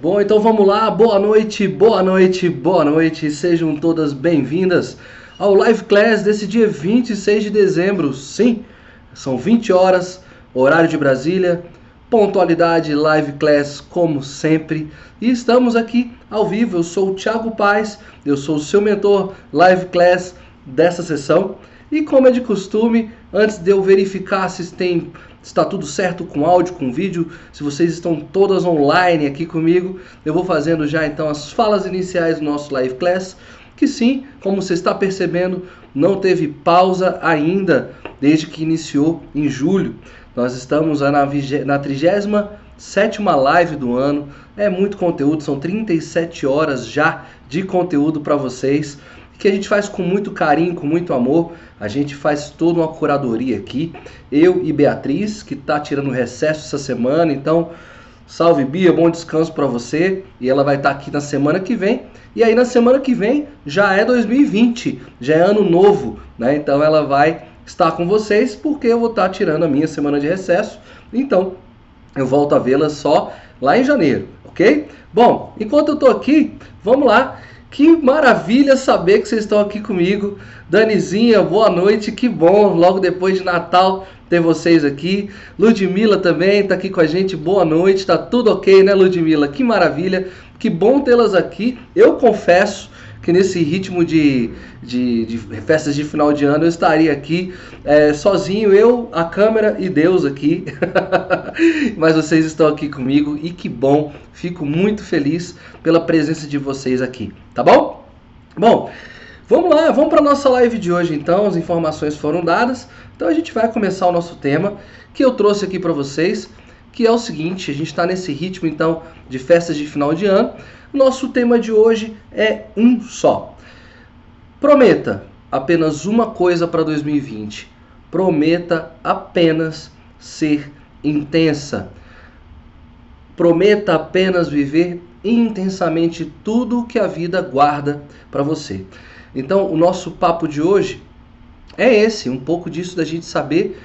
Bom, então vamos lá. Boa noite, boa noite, boa noite. Sejam todas bem-vindas ao Live Class desse dia 26 de dezembro. Sim, são 20 horas, horário de Brasília, pontualidade Live Class como sempre. E estamos aqui ao vivo. Eu sou o Thiago Paz, eu sou o seu mentor Live Class dessa sessão. E como é de costume, antes de eu verificar se tem está tudo certo com áudio, com vídeo, se vocês estão todas online aqui comigo, eu vou fazendo já então as falas iniciais do nosso live class, que sim, como você está percebendo, não teve pausa ainda desde que iniciou em julho. Nós estamos na, na 37 live do ano, é muito conteúdo, são 37 horas já de conteúdo para vocês que a gente faz com muito carinho, com muito amor. A gente faz toda uma curadoria aqui. Eu e Beatriz, que está tirando recesso essa semana. Então, salve Bia, bom descanso para você. E ela vai estar tá aqui na semana que vem. E aí na semana que vem já é 2020, já é ano novo, né? Então ela vai estar com vocês porque eu vou estar tá tirando a minha semana de recesso. Então, eu volto a vê-la só lá em janeiro, ok? Bom, enquanto eu estou aqui, vamos lá que maravilha saber que vocês estão aqui comigo. Danizinha, boa noite, que bom, logo depois de Natal ter vocês aqui. Ludmila também está aqui com a gente, boa noite, tá tudo ok, né, Ludmila? Que maravilha, que bom tê-las aqui. Eu confesso que nesse ritmo de, de, de, festas de final de ano eu estaria aqui é, sozinho, eu, a câmera e Deus aqui. Mas vocês estão aqui comigo e que bom, fico muito feliz pela presença de vocês aqui, tá bom? Bom, vamos lá, vamos para nossa live de hoje então, as informações foram dadas, então a gente vai começar o nosso tema que eu trouxe aqui para vocês, que é o seguinte, a gente está nesse ritmo então de festas de final de ano, nosso tema de hoje é um só. Prometa apenas uma coisa para 2020. Prometa apenas ser intensa. Prometa apenas viver intensamente tudo que a vida guarda para você. Então, o nosso papo de hoje é esse, um pouco disso da gente saber.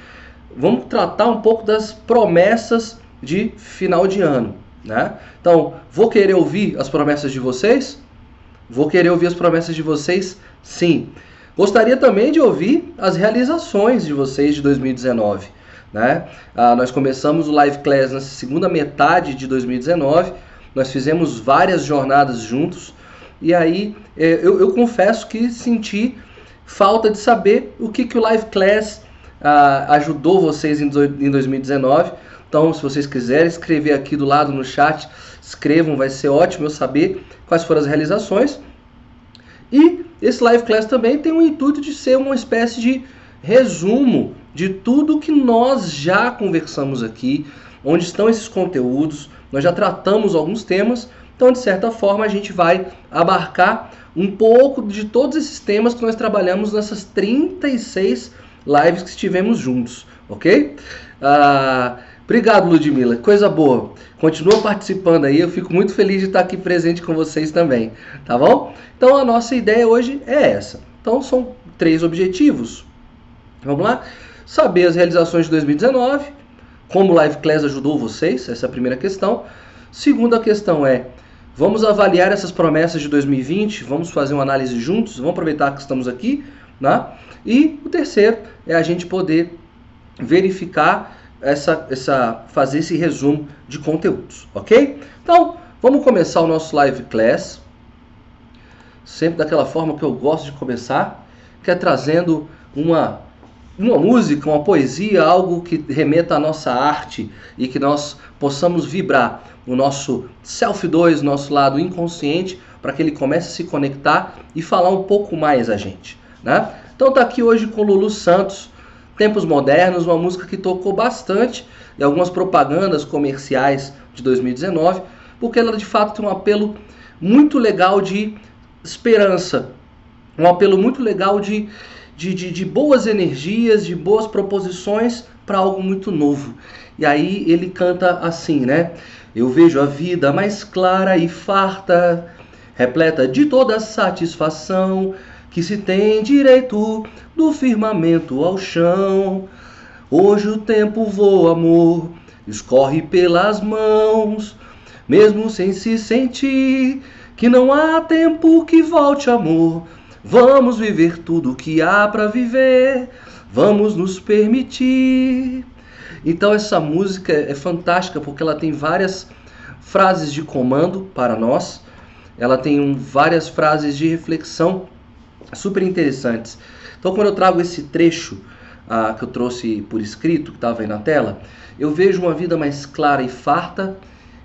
Vamos tratar um pouco das promessas de final de ano. Né? Então, vou querer ouvir as promessas de vocês? Vou querer ouvir as promessas de vocês? Sim. Gostaria também de ouvir as realizações de vocês de 2019. Né? Ah, nós começamos o Live Class na segunda metade de 2019, nós fizemos várias jornadas juntos, e aí eh, eu, eu confesso que senti falta de saber o que, que o Live Class ajudou vocês em 2019 então, se vocês quiserem escrever aqui do lado no chat, escrevam, vai ser ótimo eu saber quais foram as realizações. E esse live class também tem o intuito de ser uma espécie de resumo de tudo que nós já conversamos aqui, onde estão esses conteúdos, nós já tratamos alguns temas, então de certa forma a gente vai abarcar um pouco de todos esses temas que nós trabalhamos nessas 36 lives que estivemos juntos, ok? Uh, Obrigado, Ludmila. Coisa boa. Continua participando aí. Eu fico muito feliz de estar aqui presente com vocês também. Tá bom? Então, a nossa ideia hoje é essa. Então, são três objetivos. Vamos lá? Saber as realizações de 2019. Como o Live Class ajudou vocês. Essa é a primeira questão. Segunda questão é. Vamos avaliar essas promessas de 2020. Vamos fazer uma análise juntos. Vamos aproveitar que estamos aqui. Né? E o terceiro é a gente poder verificar essa, essa, fazer esse resumo de conteúdos, ok? Então, vamos começar o nosso live class, sempre daquela forma que eu gosto de começar, que é trazendo uma, uma música, uma poesia, algo que remeta à nossa arte e que nós possamos vibrar o nosso self 2, nosso lado inconsciente, para que ele comece a se conectar e falar um pouco mais a gente, né? Então tá aqui hoje com Lulu Santos, Tempos Modernos, uma música que tocou bastante em algumas propagandas comerciais de 2019, porque ela de fato tem um apelo muito legal de esperança, um apelo muito legal de, de, de, de boas energias, de boas proposições para algo muito novo. E aí ele canta assim, né? Eu vejo a vida mais clara e farta, repleta de toda satisfação que se tem direito do firmamento ao chão. Hoje o tempo voa, amor, escorre pelas mãos. mesmo sem se sentir que não há tempo que volte amor. Vamos viver tudo que há para viver, vamos nos permitir. Então essa música é fantástica porque ela tem várias frases de comando para nós, ela tem várias frases de reflexão super interessantes. Então quando eu trago esse trecho ah, que eu trouxe por escrito, que estava aí na tela, eu vejo uma vida mais clara e farta,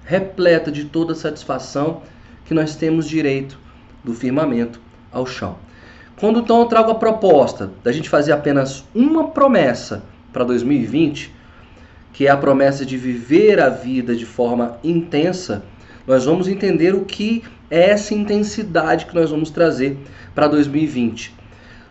repleta de toda satisfação que nós temos direito do firmamento ao chão. Quando então eu trago a proposta da gente fazer apenas uma promessa para 2020, que é a promessa de viver a vida de forma intensa, nós vamos entender o que é essa intensidade que nós vamos trazer para 2020.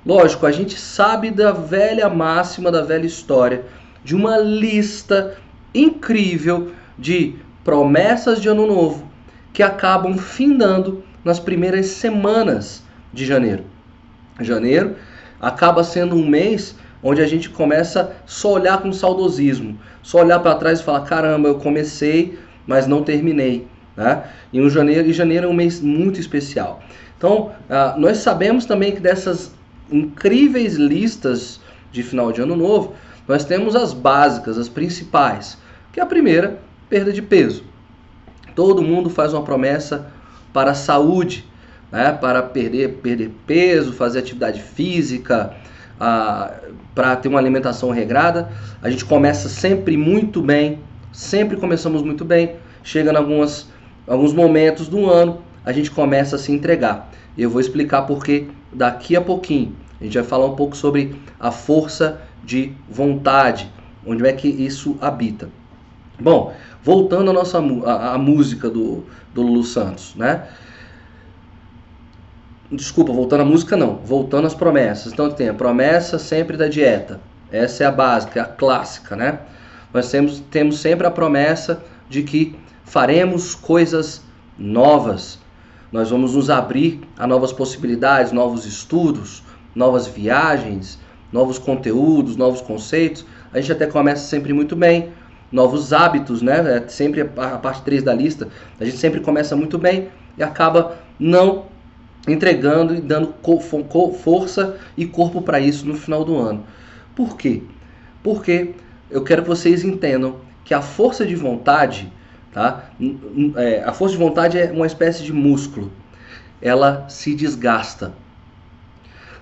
Lógico, a gente sabe da velha máxima, da velha história, de uma lista incrível de promessas de ano novo que acabam findando nas primeiras semanas de janeiro. Janeiro acaba sendo um mês onde a gente começa só olhar com saudosismo, só olhar para trás e falar: caramba, eu comecei, mas não terminei. Né? E, janeiro, e janeiro é um mês muito especial. Então, uh, nós sabemos também que dessas incríveis listas de final de ano novo, nós temos as básicas, as principais, que é a primeira, perda de peso. Todo mundo faz uma promessa para a saúde, né? para perder, perder peso, fazer atividade física, para ter uma alimentação regrada. A gente começa sempre muito bem, sempre começamos muito bem. Chega em algumas, alguns momentos do ano, a gente começa a se entregar. Eu vou explicar porque daqui a pouquinho. A gente vai falar um pouco sobre a força de vontade, onde é que isso habita. Bom, voltando à nossa a música do, do Lulu Santos, né? Desculpa, voltando à música não, voltando às promessas. Então tem a promessa sempre da dieta. Essa é a básica, é a clássica, né? Nós temos, temos sempre a promessa de que faremos coisas novas. Nós vamos nos abrir a novas possibilidades, novos estudos, novas viagens, novos conteúdos, novos conceitos, a gente até começa sempre muito bem. Novos hábitos, né? É sempre a parte 3 da lista, a gente sempre começa muito bem e acaba não entregando e dando força e corpo para isso no final do ano. Por quê? Porque eu quero que vocês entendam que a força de vontade, tá? É, a força de vontade é uma espécie de músculo. Ela se desgasta.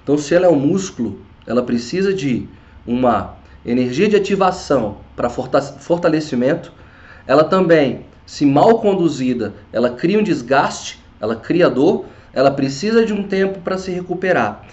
Então, se ela é um músculo, ela precisa de uma energia de ativação para fortalecimento. Ela também, se mal conduzida, ela cria um desgaste, ela cria dor, ela precisa de um tempo para se recuperar.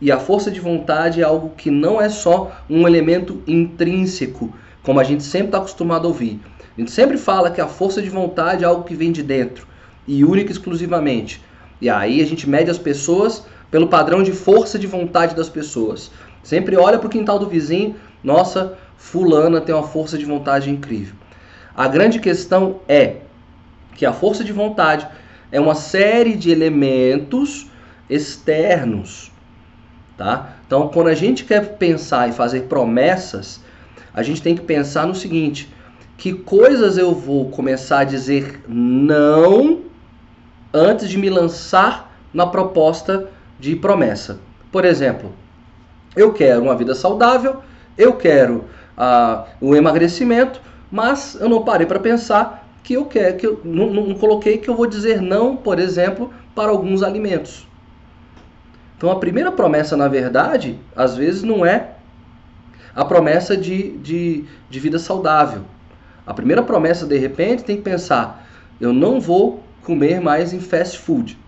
E a força de vontade é algo que não é só um elemento intrínseco, como a gente sempre está acostumado a ouvir. A gente sempre fala que a força de vontade é algo que vem de dentro e única e exclusivamente. E aí a gente mede as pessoas pelo padrão de força de vontade das pessoas. Sempre olha para o quintal do vizinho, nossa, fulana tem uma força de vontade incrível. A grande questão é que a força de vontade é uma série de elementos externos, tá? Então, quando a gente quer pensar e fazer promessas, a gente tem que pensar no seguinte: que coisas eu vou começar a dizer não antes de me lançar na proposta de promessa. Por exemplo, eu quero uma vida saudável, eu quero ah, o emagrecimento, mas eu não parei para pensar que eu quero, que eu não, não coloquei que eu vou dizer não, por exemplo, para alguns alimentos. Então a primeira promessa, na verdade, às vezes não é a promessa de, de, de vida saudável. A primeira promessa, de repente, tem que pensar: eu não vou comer mais em fast food.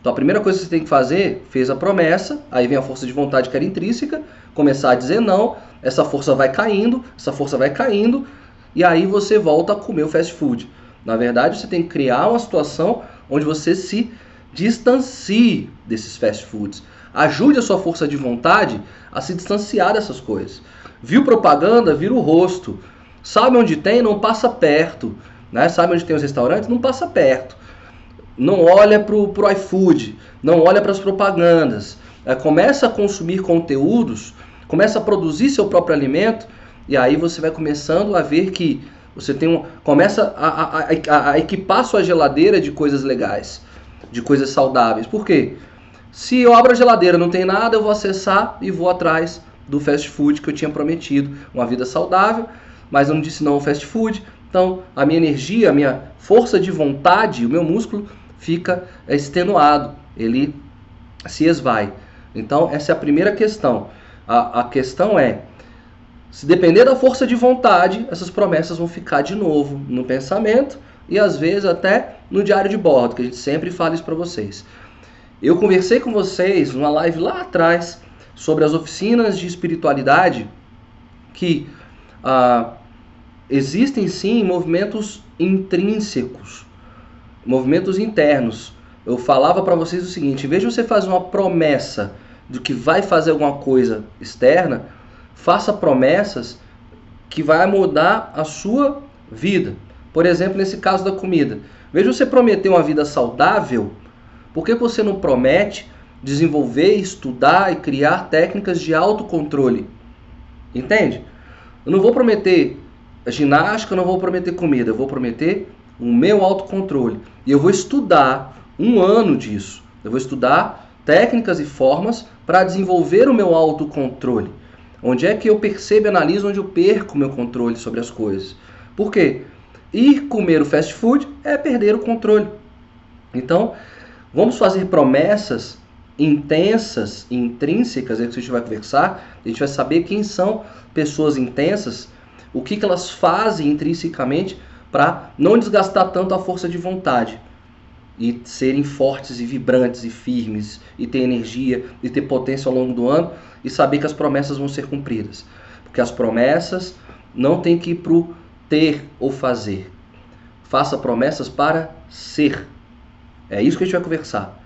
Então a primeira coisa que você tem que fazer, fez a promessa, aí vem a força de vontade que era intrínseca, começar a dizer não, essa força vai caindo, essa força vai caindo, e aí você volta a comer o fast food. Na verdade, você tem que criar uma situação onde você se distancie desses fast foods. Ajude a sua força de vontade a se distanciar dessas coisas. Viu propaganda, vira o rosto. Sabe onde tem, não passa perto. Né? Sabe onde tem os restaurantes, não passa perto não olha para o iFood, não olha para as propagandas, é, começa a consumir conteúdos, começa a produzir seu próprio alimento, e aí você vai começando a ver que Você tem um, começa a, a, a, a equipar sua geladeira de coisas legais, de coisas saudáveis. Por quê? Se eu abro a geladeira não tem nada, eu vou acessar e vou atrás do fast food que eu tinha prometido, uma vida saudável, mas eu não disse não ao fast food. Então, a minha energia, a minha força de vontade, o meu músculo fica extenuado, ele se esvai. Então, essa é a primeira questão. A, a questão é, se depender da força de vontade, essas promessas vão ficar de novo no pensamento e às vezes até no diário de bordo, que a gente sempre fala isso para vocês. Eu conversei com vocês numa live lá atrás sobre as oficinas de espiritualidade que ah, existem sim movimentos intrínsecos, movimentos internos. Eu falava para vocês o seguinte: em vez de você fazer uma promessa de que vai fazer alguma coisa externa, faça promessas que vai mudar a sua vida. Por exemplo, nesse caso da comida. De você prometer uma vida saudável, por que você não promete desenvolver, estudar e criar técnicas de autocontrole? Entende? Eu não vou prometer ginástica, eu não vou prometer comida, eu vou prometer o meu autocontrole. E eu vou estudar um ano disso. Eu vou estudar técnicas e formas para desenvolver o meu autocontrole. Onde é que eu percebo e analiso onde eu perco o meu controle sobre as coisas. Por quê? Ir comer o fast food é perder o controle. Então, vamos fazer promessas intensas, intrínsecas, é que a gente vai conversar, a gente vai saber quem são pessoas intensas, o que, que elas fazem intrinsecamente para não desgastar tanto a força de vontade e serem fortes e vibrantes e firmes e ter energia e ter potência ao longo do ano e saber que as promessas vão ser cumpridas. Porque as promessas não tem que ir para o ter ou fazer. Faça promessas para ser. É isso que a gente vai conversar.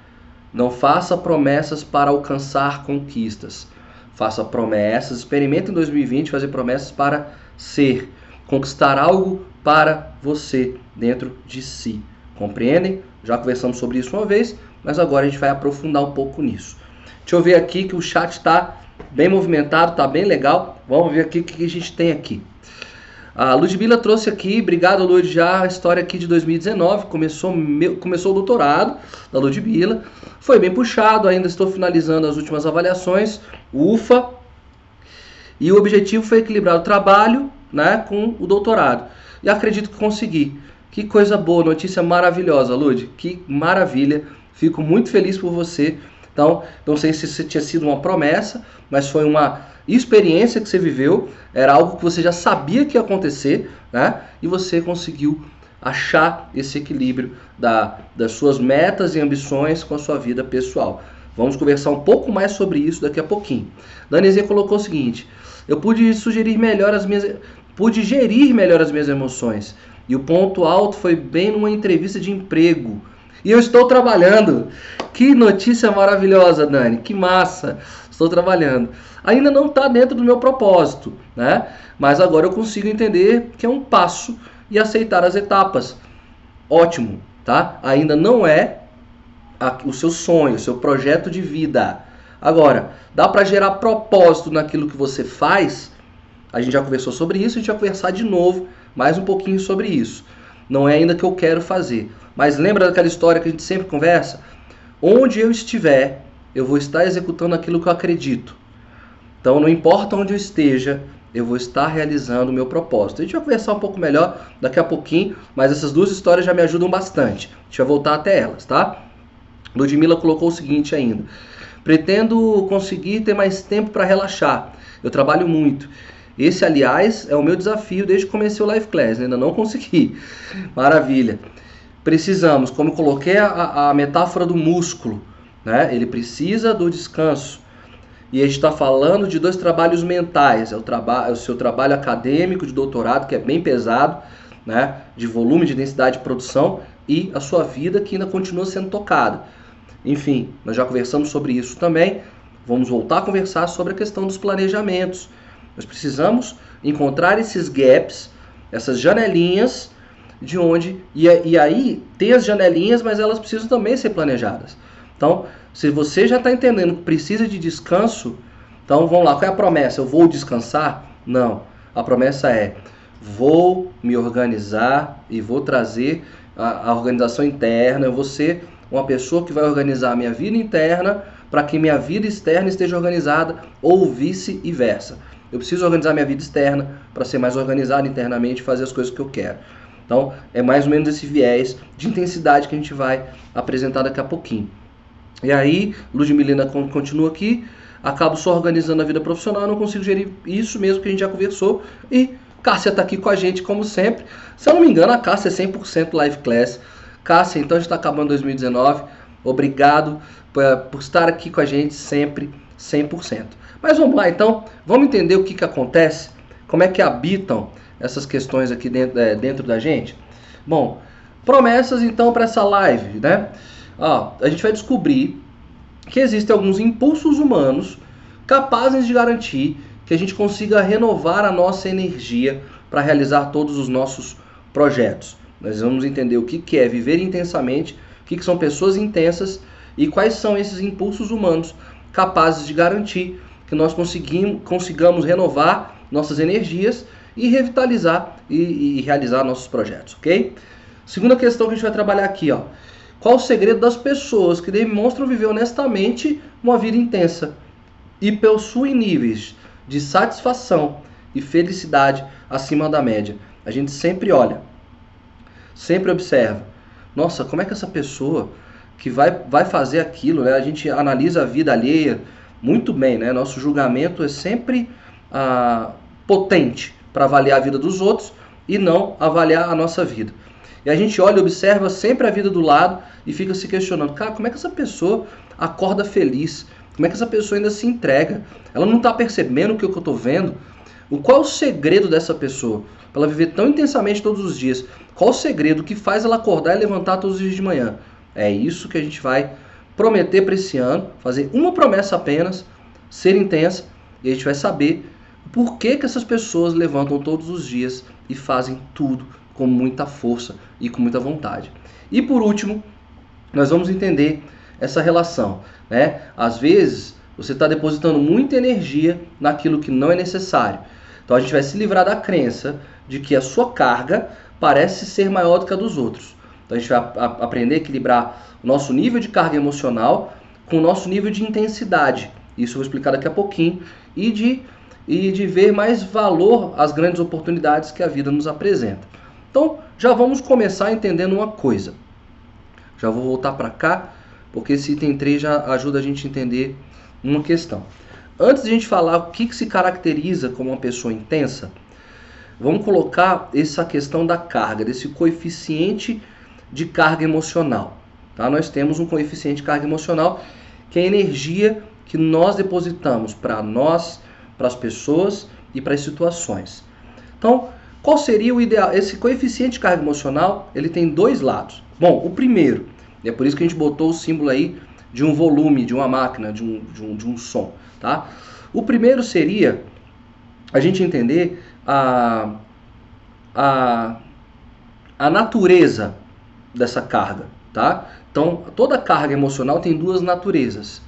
Não faça promessas para alcançar conquistas. Faça promessas, experimente em 2020 fazer promessas para ser, conquistar algo para você dentro de si. Compreendem? Já conversamos sobre isso uma vez, mas agora a gente vai aprofundar um pouco nisso. Deixa eu ver aqui que o chat está bem movimentado, está bem legal. Vamos ver aqui o que a gente tem aqui. A Ludmilla trouxe aqui, obrigado Lud, já a história aqui de 2019, começou, meu, começou o doutorado da Ludmilla, foi bem puxado, ainda estou finalizando as últimas avaliações, ufa, e o objetivo foi equilibrar o trabalho né, com o doutorado, e acredito que consegui. Que coisa boa, notícia maravilhosa, Lud. Que maravilha. Fico muito feliz por você. Então, não sei se tinha sido uma promessa, mas foi uma experiência que você viveu. Era algo que você já sabia que ia acontecer, né? E você conseguiu achar esse equilíbrio da, das suas metas e ambições com a sua vida pessoal. Vamos conversar um pouco mais sobre isso daqui a pouquinho. Danizinha colocou o seguinte: eu pude sugerir melhor as minhas, pude gerir melhor as minhas emoções. E o ponto alto foi bem numa entrevista de emprego. E eu estou trabalhando. Que notícia maravilhosa, Dani. Que massa. Estou trabalhando. Ainda não está dentro do meu propósito, né? Mas agora eu consigo entender que é um passo e aceitar as etapas. Ótimo, tá? Ainda não é o seu sonho, o seu projeto de vida. Agora, dá para gerar propósito naquilo que você faz? A gente já conversou sobre isso, a gente vai conversar de novo mais um pouquinho sobre isso. Não é ainda que eu quero fazer. Mas lembra daquela história que a gente sempre conversa? Onde eu estiver, eu vou estar executando aquilo que eu acredito. Então não importa onde eu esteja, eu vou estar realizando o meu propósito. A gente vai conversar um pouco melhor daqui a pouquinho, mas essas duas histórias já me ajudam bastante. Deixa eu voltar até elas, tá? Ludmilla colocou o seguinte ainda: Pretendo conseguir ter mais tempo para relaxar. Eu trabalho muito esse, aliás, é o meu desafio desde que comecei o Live Class, né? ainda não consegui. Maravilha. Precisamos, como coloquei a, a metáfora do músculo, né? ele precisa do descanso. E a gente está falando de dois trabalhos mentais: é o, traba é o seu trabalho acadêmico de doutorado, que é bem pesado, né? de volume, de densidade de produção, e a sua vida que ainda continua sendo tocada. Enfim, nós já conversamos sobre isso também. Vamos voltar a conversar sobre a questão dos planejamentos nós precisamos encontrar esses gaps, essas janelinhas, de onde. E, e aí tem as janelinhas, mas elas precisam também ser planejadas. Então, se você já está entendendo que precisa de descanso, então vamos lá, qual é a promessa? Eu vou descansar? Não. A promessa é: vou me organizar e vou trazer a, a organização interna, eu vou ser uma pessoa que vai organizar a minha vida interna para que minha vida externa esteja organizada ou vice-versa. Eu preciso organizar minha vida externa para ser mais organizado internamente e fazer as coisas que eu quero. Então, é mais ou menos esse viés de intensidade que a gente vai apresentar daqui a pouquinho. E aí, Ludmilina continua aqui, acabo só organizando a vida profissional, não consigo gerir isso mesmo que a gente já conversou. E Cássia está aqui com a gente, como sempre. Se eu não me engano, a Cássia é 100% live class. Cássia, então a gente está acabando 2019. Obrigado por, estar aqui com a gente sempre, 100%. Mas vamos lá, então, vamos entender o que, que acontece, como é que habitam essas questões aqui dentro, é, dentro da gente. Bom, promessas então para essa live, né? Ó, a gente vai descobrir que existem alguns impulsos humanos capazes de garantir que a gente consiga renovar a nossa energia para realizar todos os nossos projetos. Nós vamos entender o que, é viver intensamente, o que, que são pessoas intensas e quais são esses impulsos humanos capazes de garantir que nós consigamos renovar nossas energias e revitalizar e, e, realizar nossos projetos, ok? Segunda questão que a gente vai trabalhar aqui, ó. Qual o segredo das pessoas que demonstram viver honestamente uma vida intensa e possuem níveis de satisfação e felicidade acima da média? A gente sempre olha, sempre observa. Nossa, como é que essa pessoa que vai, vai fazer aquilo, né? A gente analisa a vida alheia muito bem, né? Nosso julgamento é sempre ah, potente para avaliar a vida dos outros e não avaliar a nossa vida. E a gente olha e observa sempre a vida do lado e fica se questionando, cara, como é que essa pessoa acorda feliz? Como é que essa pessoa ainda se entrega? Ela não está percebendo o que eu estou vendo? Qual é o segredo dessa pessoa? Para ela viver tão intensamente todos os dias. Qual o segredo que faz ela acordar e levantar todos os dias de manhã? É isso que a gente vai prometer para esse ano, fazer uma promessa apenas, ser intensa, e a gente vai saber por que, que essas pessoas levantam todos os dias e fazem tudo com muita força e com muita vontade. E por último, nós vamos entender essa relação. Né? Às vezes, você está depositando muita energia naquilo que não é necessário. Então a gente vai se livrar da crença de que a sua carga parece ser maior do que a dos outros. Então a gente vai aprender a equilibrar o nosso nível de carga emocional com o nosso nível de intensidade. Isso eu vou explicar daqui a pouquinho. E de, e de ver mais valor às grandes oportunidades que a vida nos apresenta. Então já vamos começar entendendo uma coisa. Já vou voltar para cá, porque esse item 3 já ajuda a gente a entender uma questão. Antes de a gente falar o que, que se caracteriza como uma pessoa intensa, vamos colocar essa questão da carga, desse coeficiente de carga emocional. Tá? Nós temos um coeficiente de carga emocional que é a energia que nós depositamos para nós, para as pessoas e para as situações. Então, qual seria o ideal? Esse coeficiente de carga emocional ele tem dois lados. Bom, o primeiro, é por isso que a gente botou o símbolo aí de um volume, de uma máquina, de um, de um, de um som. Tá? O primeiro seria a gente entender a, a, a natureza dessa carga, tá? Então, toda carga emocional tem duas naturezas,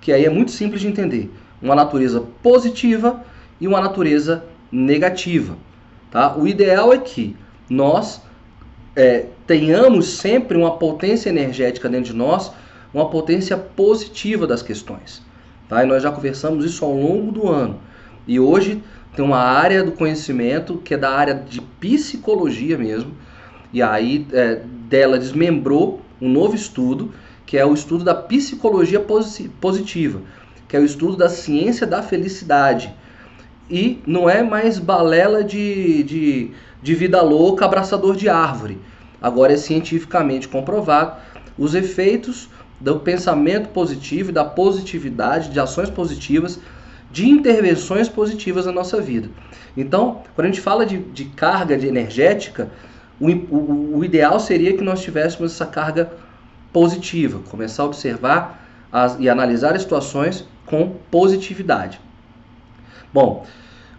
que aí é muito simples de entender. Uma natureza positiva e uma natureza negativa, tá? O ideal é que nós é, tenhamos sempre uma potência energética dentro de nós, uma potência positiva das questões. Tá? E nós já conversamos isso ao longo do ano. E hoje tem uma área do conhecimento que é da área de psicologia mesmo, e aí é, dela desmembrou um novo estudo, que é o estudo da psicologia positiva, que é o estudo da ciência da felicidade. E não é mais balela de, de, de vida louca, abraçador de árvore. Agora é cientificamente comprovado os efeitos do pensamento positivo, da positividade, de ações positivas, de intervenções positivas na nossa vida. Então, quando a gente fala de, de carga de energética, o, o, o ideal seria que nós tivéssemos essa carga positiva, começar a observar as, e analisar as situações com positividade. Bom,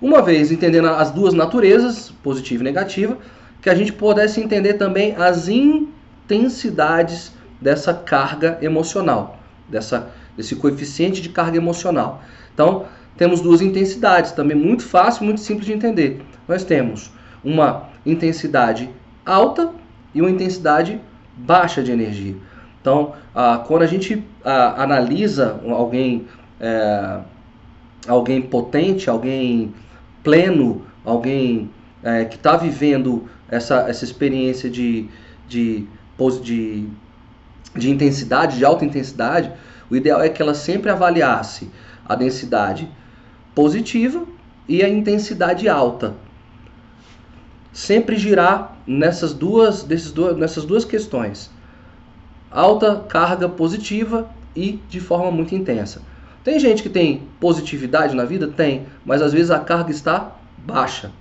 uma vez entendendo as duas naturezas, positiva e negativa, que a gente pudesse entender também as intensidades dessa carga emocional, dessa, desse coeficiente de carga emocional. Então, temos duas intensidades, também muito fácil, muito simples de entender. Nós temos uma intensidade alta e uma intensidade baixa de energia. Então, ah, quando a gente ah, analisa alguém, é, alguém potente, alguém pleno, alguém é, que está vivendo essa, essa experiência de, de, de, de intensidade, de alta intensidade, o ideal é que ela sempre avaliasse a densidade positiva e a intensidade alta. Sempre girar nessas duas, desses duas, nessas duas questões. Alta carga positiva e de forma muito intensa. Tem gente que tem positividade na vida? Tem, mas às vezes a carga está baixa.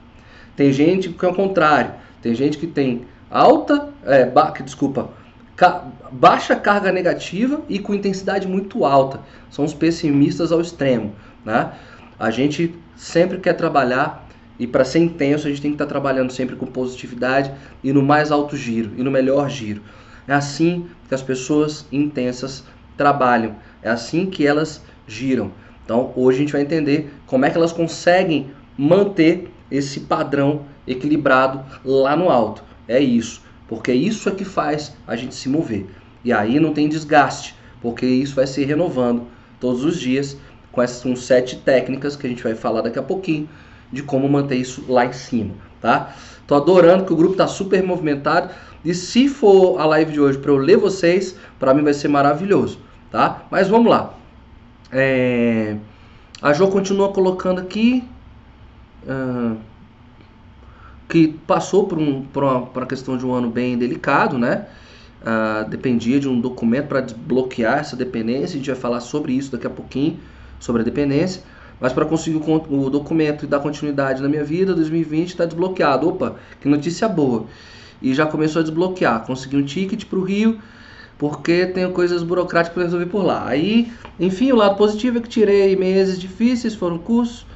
Tem gente que é o contrário. Tem gente que tem alta, é, ba, desculpa, ca, baixa carga negativa e com intensidade muito alta. São os pessimistas ao extremo, né? A gente sempre quer trabalhar e para ser intenso a gente tem que estar tá trabalhando sempre com positividade e no mais alto giro e no melhor giro. É assim que as pessoas intensas trabalham. É assim que elas giram. Então hoje a gente vai entender como é que elas conseguem manter esse padrão equilibrado lá no alto. É isso, porque isso é que faz a gente se mover. E aí não tem desgaste, porque isso vai se renovando todos os dias com essas sete técnicas que a gente vai falar daqui a pouquinho de como manter isso lá em cima, tá? Tô adorando que o grupo tá super movimentado e se for a live de hoje para eu ler vocês, para mim vai ser maravilhoso, tá? Mas vamos lá. É... A Jo continua colocando aqui uh, que passou por, um, por, uma, por uma questão de um ano bem delicado, né? Uh, dependia de um documento para desbloquear essa dependência. A gente vai falar sobre isso daqui a pouquinho, sobre a dependência. Mas para conseguir o, o, documento e dar continuidade na minha vida, 2020 está desbloqueado. Opa, que notícia boa! E já começou a desbloquear. Consegui um ticket para o Rio, porque tenho coisas burocráticas para resolver por lá. Aí, enfim, o lado positivo é que tirei meses difíceis, foram cursos,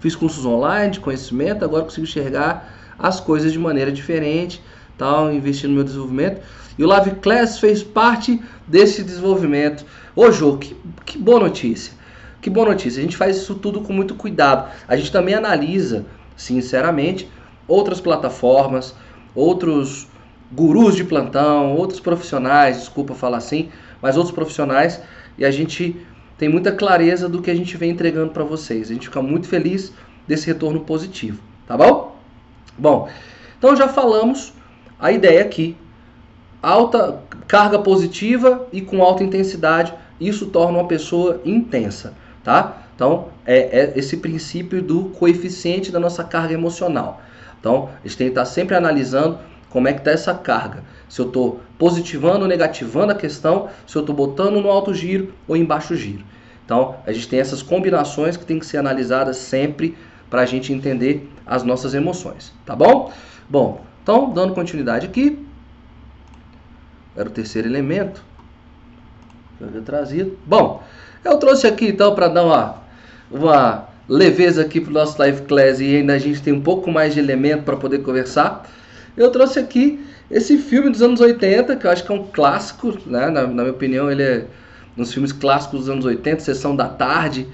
fiz cursos online de conhecimento, agora consigo enxergar as coisas de maneira diferente, tal, investir no meu desenvolvimento. E o Live Class fez parte desse desenvolvimento. Ô, Jô, que, que boa notícia. Que boa notícia. A gente faz isso tudo com muito cuidado. A gente também analisa, sinceramente, outras plataformas, outros gurus de plantão, outros profissionais, desculpa falar assim, mas outros profissionais, e a gente tem muita clareza do que a gente vem entregando para vocês. A gente fica muito feliz desse retorno positivo, tá bom? Bom, então já falamos a ideia aqui. Alta carga positiva e com alta intensidade, isso torna uma pessoa intensa, tá? Então, é, é esse princípio do coeficiente da nossa carga emocional. Então, a gente tem que estar sempre analisando como é que está essa carga. Se eu estou positivando ou negativando a questão, se eu estou botando no alto giro ou em baixo giro. Então, a gente tem essas combinações que tem que ser analisadas sempre para a gente entender as nossas emoções, tá bom? Bom, então, dando continuidade aqui, era o terceiro elemento que eu havia trazido. Bom, eu trouxe aqui então para dar uma, uma leveza aqui para o nosso live class e ainda a gente tem um pouco mais de elemento para poder conversar eu trouxe aqui esse filme dos anos 80, que eu acho que é um clássico, né? na, na minha opinião, ele é dos filmes clássicos dos anos 80, Sessão da Tarde,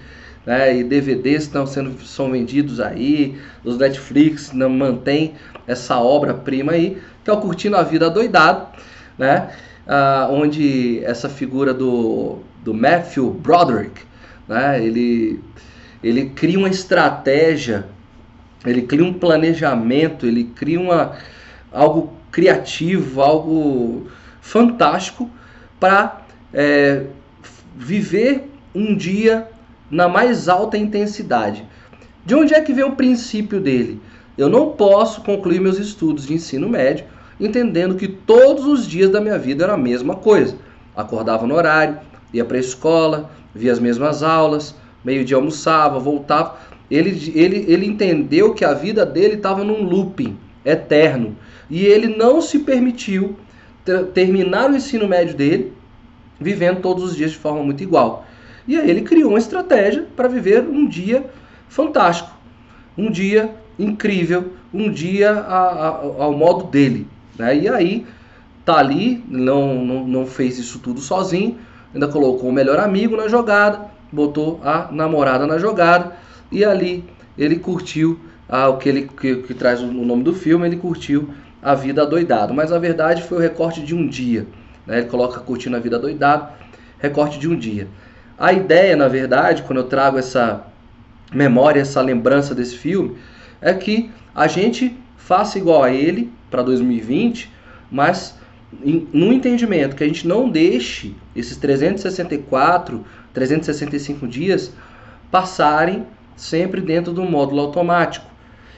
né? e DVDs estão sendo são vendidos aí, os Netflix não mantém essa obra-prima aí, que é o Curtindo a Vida Doidado, né? Ah, onde essa figura do, do Matthew Broderick, né? ele, ele cria uma estratégia, ele cria um planejamento, ele cria uma algo criativo, algo fantástico para é, viver um dia na mais alta intensidade. De onde é que vem o princípio dele? Eu não posso concluir meus estudos de ensino médio entendendo que todos os dias da minha vida era a mesma coisa. Acordava no horário, ia para a escola, via as mesmas aulas, meio-dia almoçava, voltava. Ele, ele, ele entendeu que a vida dele estava num looping eterno e ele não se permitiu terminar o ensino médio dele vivendo todos os dias de forma muito igual. E aí ele criou uma estratégia para viver um dia fantástico, um dia incrível, um dia a, a, ao modo dele. Né? E aí tá ali, não, não, não fez isso tudo sozinho, ainda colocou o melhor amigo na jogada, botou a namorada na jogada e ali ele curtiu ah, o que ele que, que traz o nome do filme, ele curtiu a vida doidado, mas na verdade foi o recorte de um dia. Né? Ele coloca curtindo a vida doidado, recorte de um dia. A ideia, na verdade, quando eu trago essa memória, essa lembrança desse filme, é que a gente faça igual a ele para 2020, mas no entendimento que a gente não deixe esses 364, 365 dias passarem sempre dentro do módulo automático,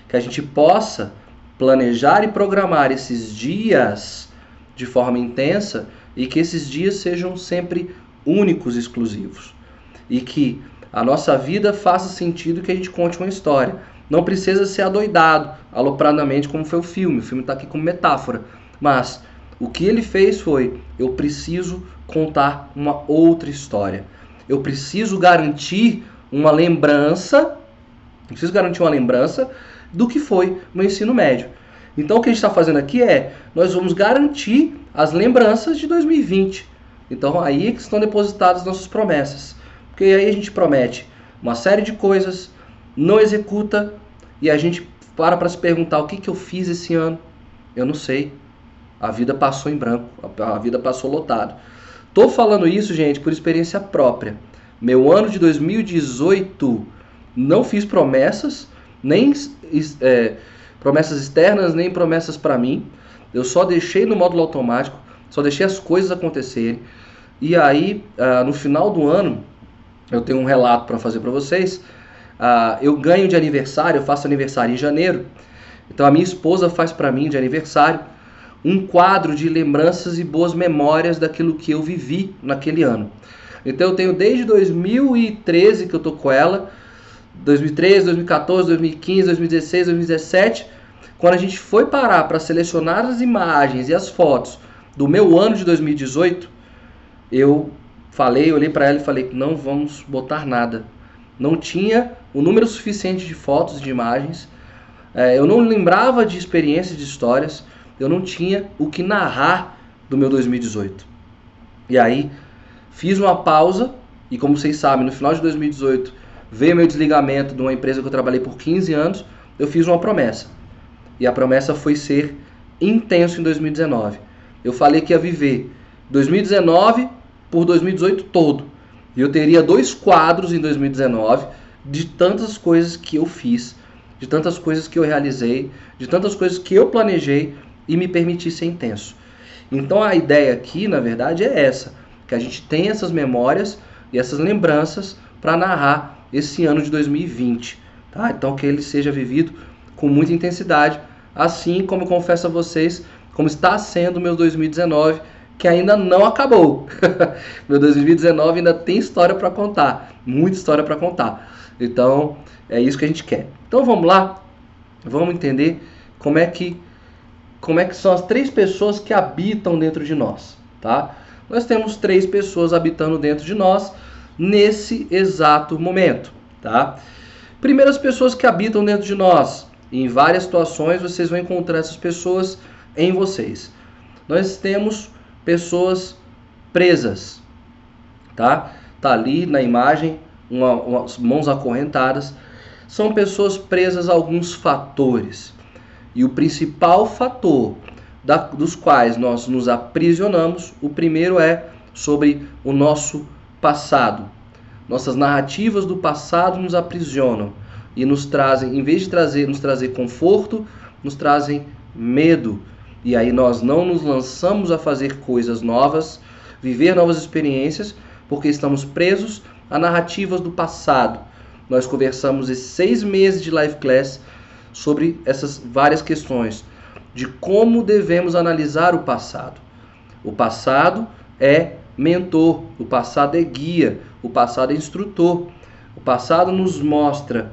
que a gente possa planejar e programar esses dias de forma intensa e que esses dias sejam sempre únicos, exclusivos. E que a nossa vida faça sentido que a gente conte uma história. Não precisa ser adoidado, alopradamente, como foi o filme. O filme está aqui como metáfora. Mas o que ele fez foi: eu preciso contar uma outra história. Eu preciso garantir uma lembrança. Preciso garantir uma lembrança do que foi no ensino médio. Então o que a gente está fazendo aqui é, nós vamos garantir as lembranças de 2020. Então aí é que estão depositadas nossas promessas. Porque aí a gente promete uma série de coisas, não executa e a gente para para se perguntar o que, que eu fiz esse ano. Eu não sei. A vida passou em branco, a vida passou lotado. Tô falando isso, gente, por experiência própria. Meu ano de 2018 não fiz promessas, nem é, promessas externas, nem promessas para mim. Eu só deixei no módulo automático, só deixei as coisas acontecerem. E aí, uh, no final do ano, eu tenho um relato para fazer para vocês. Uh, eu ganho de aniversário, eu faço aniversário em janeiro. Então a minha esposa faz para mim de aniversário um quadro de lembranças e boas memórias daquilo que eu vivi naquele ano. Então eu tenho desde 2013 que eu tô com ela, 2013, 2014, 2015, 2016, 2017, quando a gente foi parar para selecionar as imagens e as fotos do meu ano de 2018, eu falei, olhei para ela e falei não vamos botar nada. Não tinha o número suficiente de fotos, de imagens. É, eu não lembrava de experiências, de histórias. Eu não tinha o que narrar do meu 2018. E aí fiz uma pausa e como vocês sabem, no final de 2018 veio meu desligamento de uma empresa que eu trabalhei por 15 anos. Eu fiz uma promessa. E a promessa foi ser intenso em 2019. Eu falei que ia viver 2019 por 2018 todo. E eu teria dois quadros em 2019 de tantas coisas que eu fiz, de tantas coisas que eu realizei, de tantas coisas que eu planejei e me permiti ser intenso. Então a ideia aqui, na verdade, é essa: que a gente tenha essas memórias e essas lembranças para narrar esse ano de 2020. Tá? Então que ele seja vivido com muita intensidade, assim como eu confesso a vocês, como está sendo meu 2019 que ainda não acabou. Meu 2019 ainda tem história para contar, muita história para contar. Então, é isso que a gente quer. Então, vamos lá. Vamos entender como é que como é que são as três pessoas que habitam dentro de nós, tá? Nós temos três pessoas habitando dentro de nós nesse exato momento, tá? Primeiras pessoas que habitam dentro de nós. Em várias situações vocês vão encontrar essas pessoas em vocês. Nós temos pessoas presas, tá? Tá ali na imagem, uma, umas mãos acorrentadas. São pessoas presas a alguns fatores. E o principal fator da, dos quais nós nos aprisionamos, o primeiro é sobre o nosso passado. Nossas narrativas do passado nos aprisionam e nos trazem, em vez de trazer, nos trazer conforto, nos trazem medo, e aí nós não nos lançamos a fazer coisas novas, viver novas experiências, porque estamos presos a narrativas do passado. Nós conversamos esses seis meses de live class sobre essas várias questões de como devemos analisar o passado. O passado é mentor, o passado é guia, o passado é instrutor. O passado nos mostra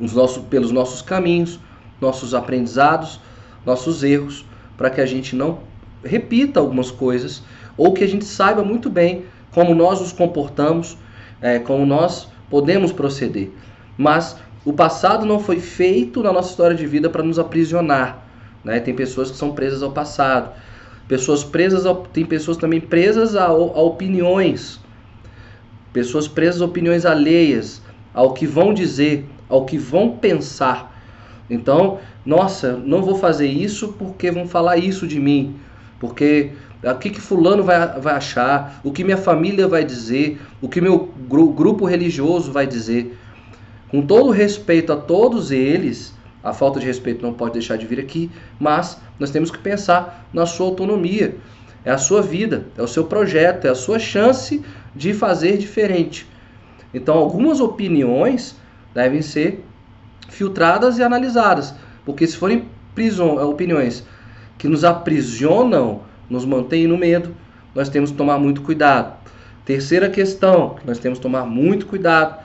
os nossos, pelos nossos caminhos, nossos aprendizados, nossos erros, para que a gente não repita algumas coisas ou que a gente saiba muito bem como nós nos comportamos, é, como nós podemos proceder. Mas o passado não foi feito na nossa história de vida para nos aprisionar. Né? Tem pessoas que são presas ao passado. Pessoas presas ao, tem pessoas também presas a, a opiniões. Pessoas presas a opiniões alheias, ao que vão dizer, ao que vão pensar. Então, nossa, não vou fazer isso porque vão falar isso de mim, porque o que, que fulano vai, vai achar, o que minha família vai dizer, o que meu gru, grupo religioso vai dizer. Com todo respeito a todos eles, a falta de respeito não pode deixar de vir aqui, mas nós temos que pensar na sua autonomia. É a sua vida, é o seu projeto, é a sua chance de fazer diferente. Então, algumas opiniões devem ser filtradas e analisadas, porque se forem prison, opiniões que nos aprisionam, nos mantêm no medo, nós temos que tomar muito cuidado. Terceira questão que nós temos que tomar muito cuidado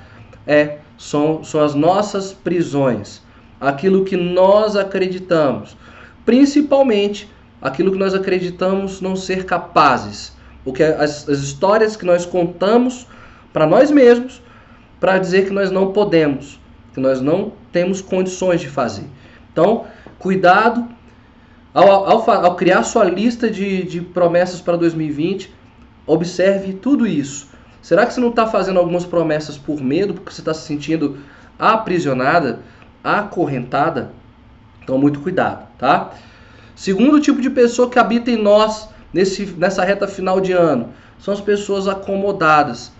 é são, são as nossas prisões, aquilo que nós acreditamos, principalmente aquilo que nós acreditamos não ser capazes, o que as, as histórias que nós contamos para nós mesmos para dizer que nós não podemos, que nós não temos condições de fazer. Então, cuidado ao, ao, ao criar sua lista de, de promessas para 2020, observe tudo isso Será que você não está fazendo algumas promessas por medo, porque você está se sentindo aprisionada, acorrentada? Então, muito cuidado, tá? Segundo tipo de pessoa que habita em nós nesse, nessa reta final de ano são as pessoas acomodadas.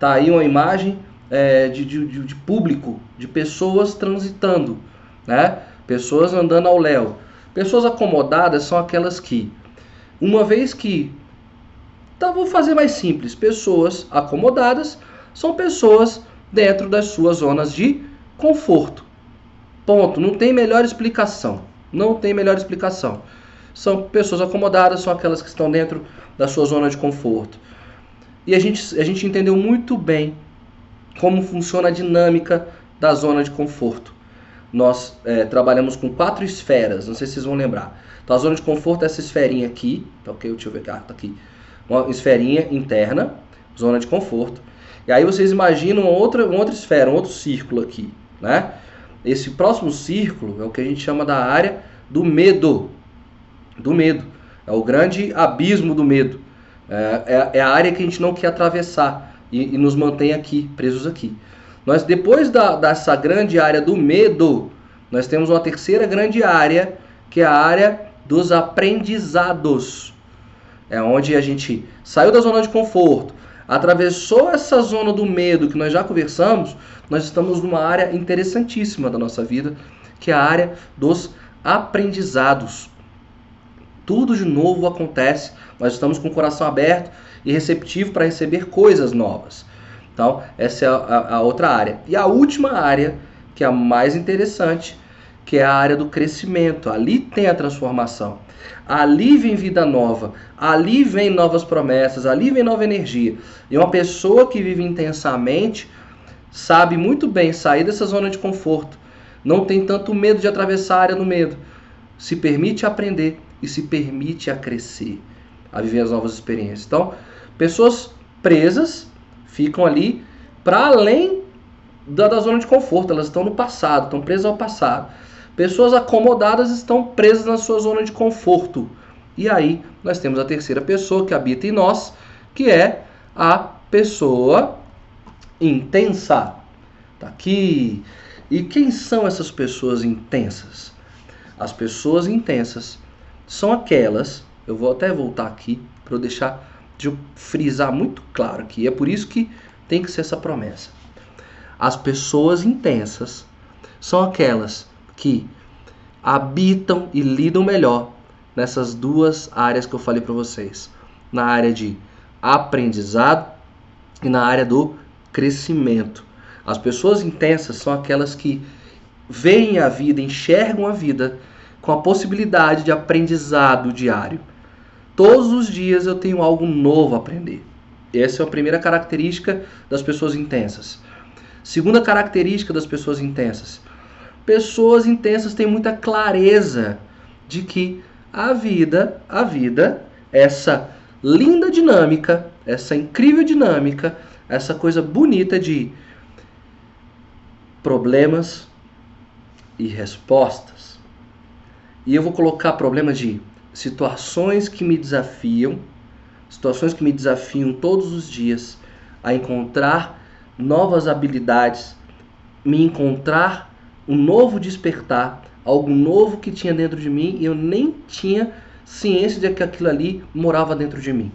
Tá aí uma imagem é, de, de, de, público, de pessoas transitando, né? Pessoas andando ao léu. Pessoas acomodadas são aquelas que, uma vez que então vou fazer mais simples. Pessoas acomodadas são pessoas dentro das suas zonas de conforto. Ponto. Não tem melhor explicação. Não tem melhor explicação. São pessoas acomodadas, são aquelas que estão dentro da sua zona de conforto. E a gente, a gente entendeu muito bem como funciona a dinâmica da zona de conforto. Nós é, trabalhamos com quatro esferas, não sei se vocês vão lembrar. Então a zona de conforto é essa esferinha aqui, tá ok? Deixa eu ver, ah, tá aqui uma esferinha interna, zona de conforto. E aí vocês imaginam outra, uma outra esfera, um outro círculo aqui, né? Esse próximo círculo é o que a gente chama da área do medo. Do medo. É o grande abismo do medo. É, é, é a área que a gente não quer atravessar e, e, nos mantém aqui, presos aqui. Nós, depois da, dessa grande área do medo, nós temos uma terceira grande área, que é a área dos aprendizados. É onde a gente saiu da zona de conforto, atravessou essa zona do medo que nós já conversamos, nós estamos numa área interessantíssima da nossa vida, que é a área dos aprendizados. Tudo de novo acontece, nós estamos com o coração aberto e receptivo para receber coisas novas. Então, essa é a, a, a outra área. E a última área, que é a mais interessante, que é a área do crescimento. Ali tem a transformação. Ali vem vida nova, ali vem novas promessas, ali vem nova energia. E uma pessoa que vive intensamente sabe muito bem sair dessa zona de conforto. Não tem tanto medo de atravessar a área do medo. Se permite aprender e se permite a crescer, a viver as novas experiências. Então, pessoas presas ficam ali para além da, da zona de conforto, elas estão no passado, estão presas ao passado. Pessoas acomodadas estão presas na sua zona de conforto. E aí nós temos a terceira pessoa que habita em nós, que é a pessoa intensa. Tá aqui. E quem são essas pessoas intensas? As pessoas intensas são aquelas, eu vou até voltar aqui para eu deixar de frisar muito claro aqui. É por isso que tem que ser essa promessa. As pessoas intensas são aquelas que habitam e lidam melhor nessas duas áreas que eu falei para vocês, na área de aprendizado e na área do crescimento. As pessoas intensas são aquelas que veem a vida, enxergam a vida com a possibilidade de aprendizado diário. Todos os dias eu tenho algo novo a aprender. Essa é a primeira característica das pessoas intensas. Segunda característica das pessoas intensas: pessoas intensas têm muita clareza de que a vida, a vida, essa linda dinâmica, essa incrível dinâmica, essa coisa bonita de problemas e respostas. E eu vou colocar problemas de situações que me desafiam, situações que me desafiam todos os dias a encontrar novas habilidades, me encontrar um novo despertar, algo novo que tinha dentro de mim e eu nem tinha ciência de que aquilo ali morava dentro de mim.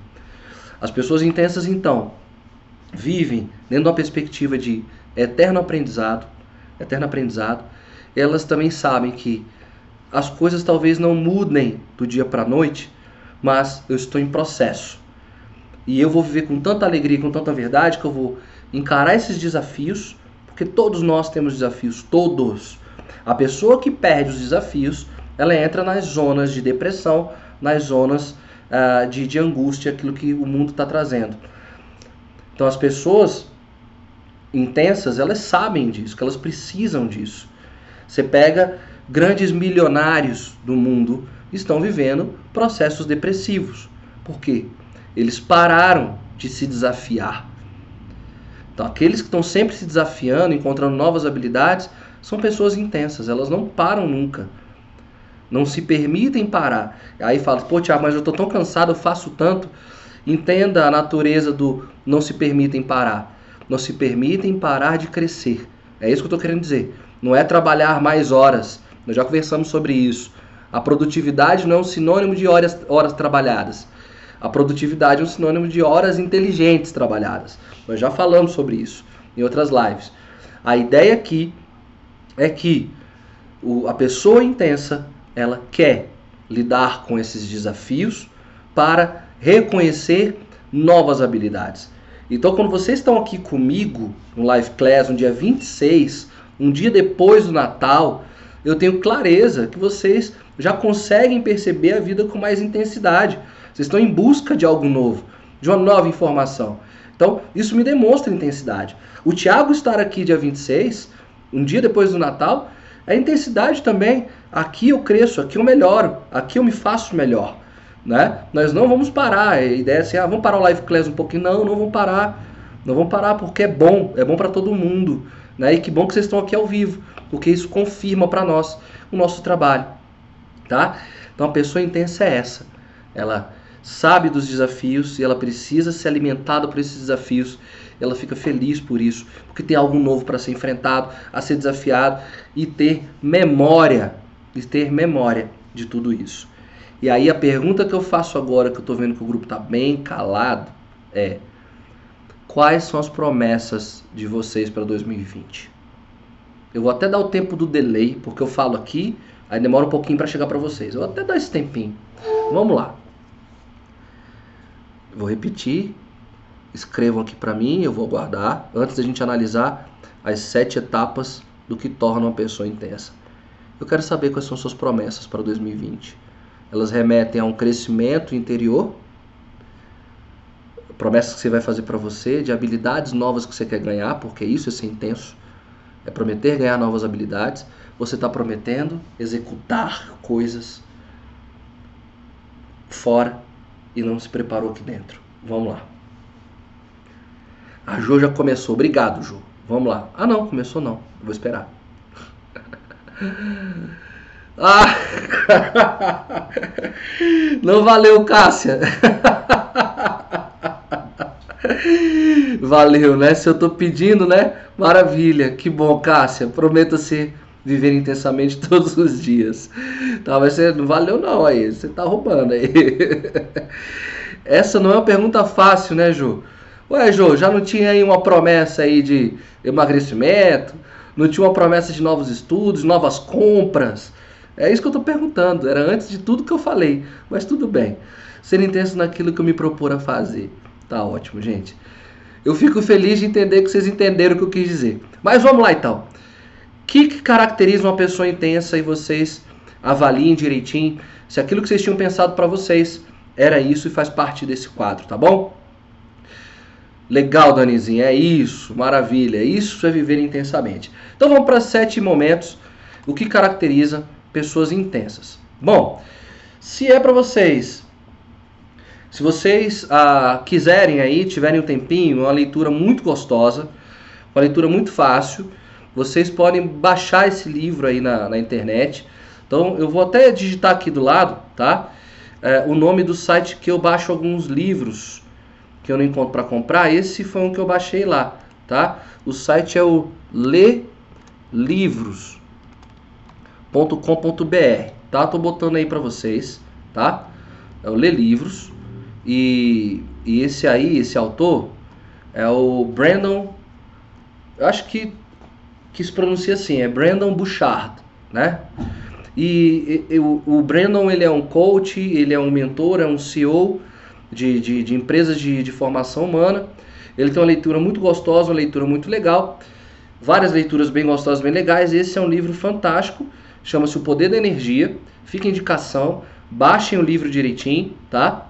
As pessoas intensas, então, vivem dentro de uma perspectiva de eterno aprendizado, eterno aprendizado. Elas também sabem que as coisas talvez não mudem do dia para a noite, mas eu estou em processo. E eu vou viver com tanta alegria, com tanta verdade, que eu vou encarar esses desafios, porque todos nós temos desafios, todos. A pessoa que perde os desafios, ela entra nas zonas de depressão, nas zonas uh, de, de angústia, aquilo que o mundo está trazendo. Então as pessoas intensas, elas sabem disso, que elas precisam disso. Você pega grandes milionários do mundo estão vivendo processos depressivos. Por quê? Eles pararam de se desafiar. Então, aqueles que estão sempre se desafiando, encontrando novas habilidades, são pessoas intensas, elas não param nunca. Não se permitem parar. Aí fala, pô, Tiago, mas eu estou tão cansado, eu faço tanto. Entenda a natureza do não se permitem parar. Não se permitem parar de crescer. É isso que eu estou querendo dizer. Não é trabalhar mais horas. Nós já conversamos sobre isso. A produtividade não é um sinônimo de horas, horas trabalhadas. A produtividade é um sinônimo de horas inteligentes trabalhadas. Nós já falamos sobre isso em outras lives. A ideia aqui é que o, a pessoa intensa ela quer lidar com esses desafios para reconhecer novas habilidades. Então, quando vocês estão aqui comigo no Live Class no dia 26, um dia depois do Natal, eu tenho clareza que vocês já conseguem perceber a vida com mais intensidade. Vocês estão em busca de algo novo, de uma nova informação. Então, isso me demonstra intensidade. O Tiago estar aqui dia 26, um dia depois do Natal, é intensidade também. Aqui eu cresço, aqui eu melhoro, aqui eu me faço melhor. Né? Nós não vamos parar. A ideia é assim, ah, vamos parar o live class um pouquinho. Não, não vamos parar. Não vamos parar porque é bom, é bom para todo mundo. Né? E que bom que vocês estão aqui ao vivo, porque isso confirma para nós o nosso trabalho. Tá? Então a pessoa intensa é essa. Ela sabe dos desafios e ela precisa ser alimentada por esses desafios. Ela fica feliz por isso, porque tem algo novo para ser enfrentado, a ser desafiado e ter memória, e ter memória de tudo isso. E aí a pergunta que eu faço agora, que eu estou vendo que o grupo está bem calado, é: quais são as promessas de vocês para 2020? Eu vou até dar o tempo do delay, porque eu falo aqui, aí demora um pouquinho para chegar para vocês. Eu vou até dar esse tempinho. Vamos lá. Vou repetir. Escrevam aqui para mim, eu vou guardar antes da gente analisar as sete etapas do que torna uma pessoa intensa. Eu quero saber quais são suas promessas para 2020 elas remetem a um crescimento interior, promessas que você vai fazer para você, de habilidades novas que você quer ganhar, porque isso é ser intenso, é prometer ganhar novas habilidades. Você está prometendo executar coisas fora e não se preparou aqui dentro. Vamos lá. A Jo já começou. Obrigado, Jo. Vamos lá. Ah, não, começou não. Vou esperar. Ah! Não valeu, Cássia. Valeu, né? Se eu tô pedindo, né? Maravilha. Que bom, Cássia. Prometa-se viver intensamente todos os dias. Tá, mas você não valeu não aí. Você tá roubando aí. Essa não é uma pergunta fácil, né, Ju? Ué, Ju, já não tinha aí uma promessa aí de emagrecimento? Não tinha uma promessa de novos estudos, novas compras? É isso que eu estou perguntando. Era antes de tudo que eu falei. Mas tudo bem. Ser intenso naquilo que eu me propor a fazer. Tá ótimo, gente. Eu fico feliz de entender que vocês entenderam o que eu quis dizer. Mas vamos lá então. O que, que caracteriza uma pessoa intensa e vocês avaliem direitinho se aquilo que vocês tinham pensado para vocês era isso e faz parte desse quadro, tá bom? Legal, Danizinho, é isso, maravilha. Isso é viver intensamente. Então vamos para sete momentos. O que caracteriza pessoas intensas. Bom, se é para vocês, se vocês ah, quiserem aí, tiverem um tempinho, uma leitura muito gostosa, uma leitura muito fácil, vocês podem baixar esse livro aí na, na internet. Então eu vou até digitar aqui do lado, tá? É, o nome do site que eu baixo alguns livros que eu não encontro para comprar. Esse foi um que eu baixei lá, tá? O site é o Lê Livros tá? Tô botando aí para vocês, tá? É o Ler Livros e, e esse aí, esse autor é o Brandon, eu acho que que se pronuncia assim, é Brandon Bouchard, né? E, e, o, o Brandon ele é um coach, ele é um mentor, é um CEO de, de, de empresas de, de formação humana. Ele tem uma leitura muito gostosa, uma leitura muito legal, várias leituras bem gostosas, bem legais. Esse é um livro fantástico, chama-se O Poder da Energia. Fica indicação, baixem o livro direitinho, tá?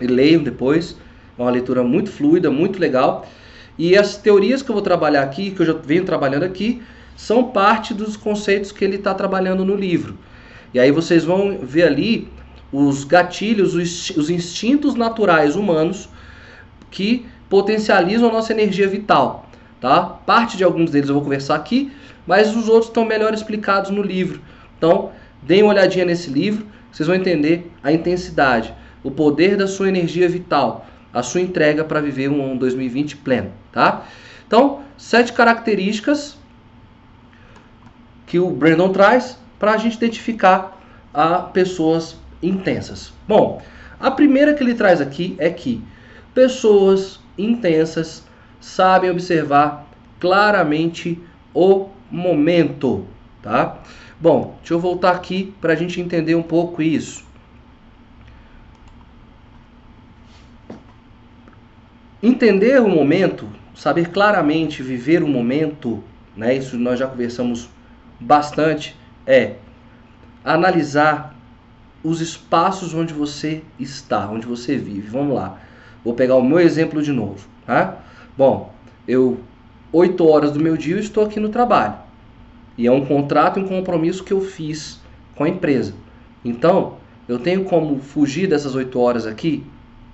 E leiam depois. É uma leitura muito fluida, muito legal. E as teorias que eu vou trabalhar aqui, que eu já venho trabalhando aqui, são parte dos conceitos que ele está trabalhando no livro. E aí vocês vão ver ali os gatilhos, os instintos naturais humanos que potencializam a nossa energia vital. Tá? Parte de alguns deles eu vou conversar aqui, mas os outros estão melhor explicados no livro. Então, deem uma olhadinha nesse livro, vocês vão entender a intensidade, o poder da sua energia vital, a sua entrega para viver um 2020 pleno. Tá? Então, sete características que o Brandon traz para a gente identificar a pessoas intensas. Bom, a primeira que ele traz aqui é que pessoas intensas sabem observar claramente o momento, tá? Bom, deixa eu voltar aqui para a gente entender um pouco isso. Entender o momento, saber claramente viver o momento, né? Isso nós já conversamos bastante, é analisar os espaços onde você está, onde você vive. Vamos lá. Vou pegar o meu exemplo de novo, tá? Bom, eu 8 horas do meu dia eu estou aqui no trabalho. E é um contrato e um compromisso que eu fiz com a empresa. Então, eu tenho como fugir dessas 8 horas aqui?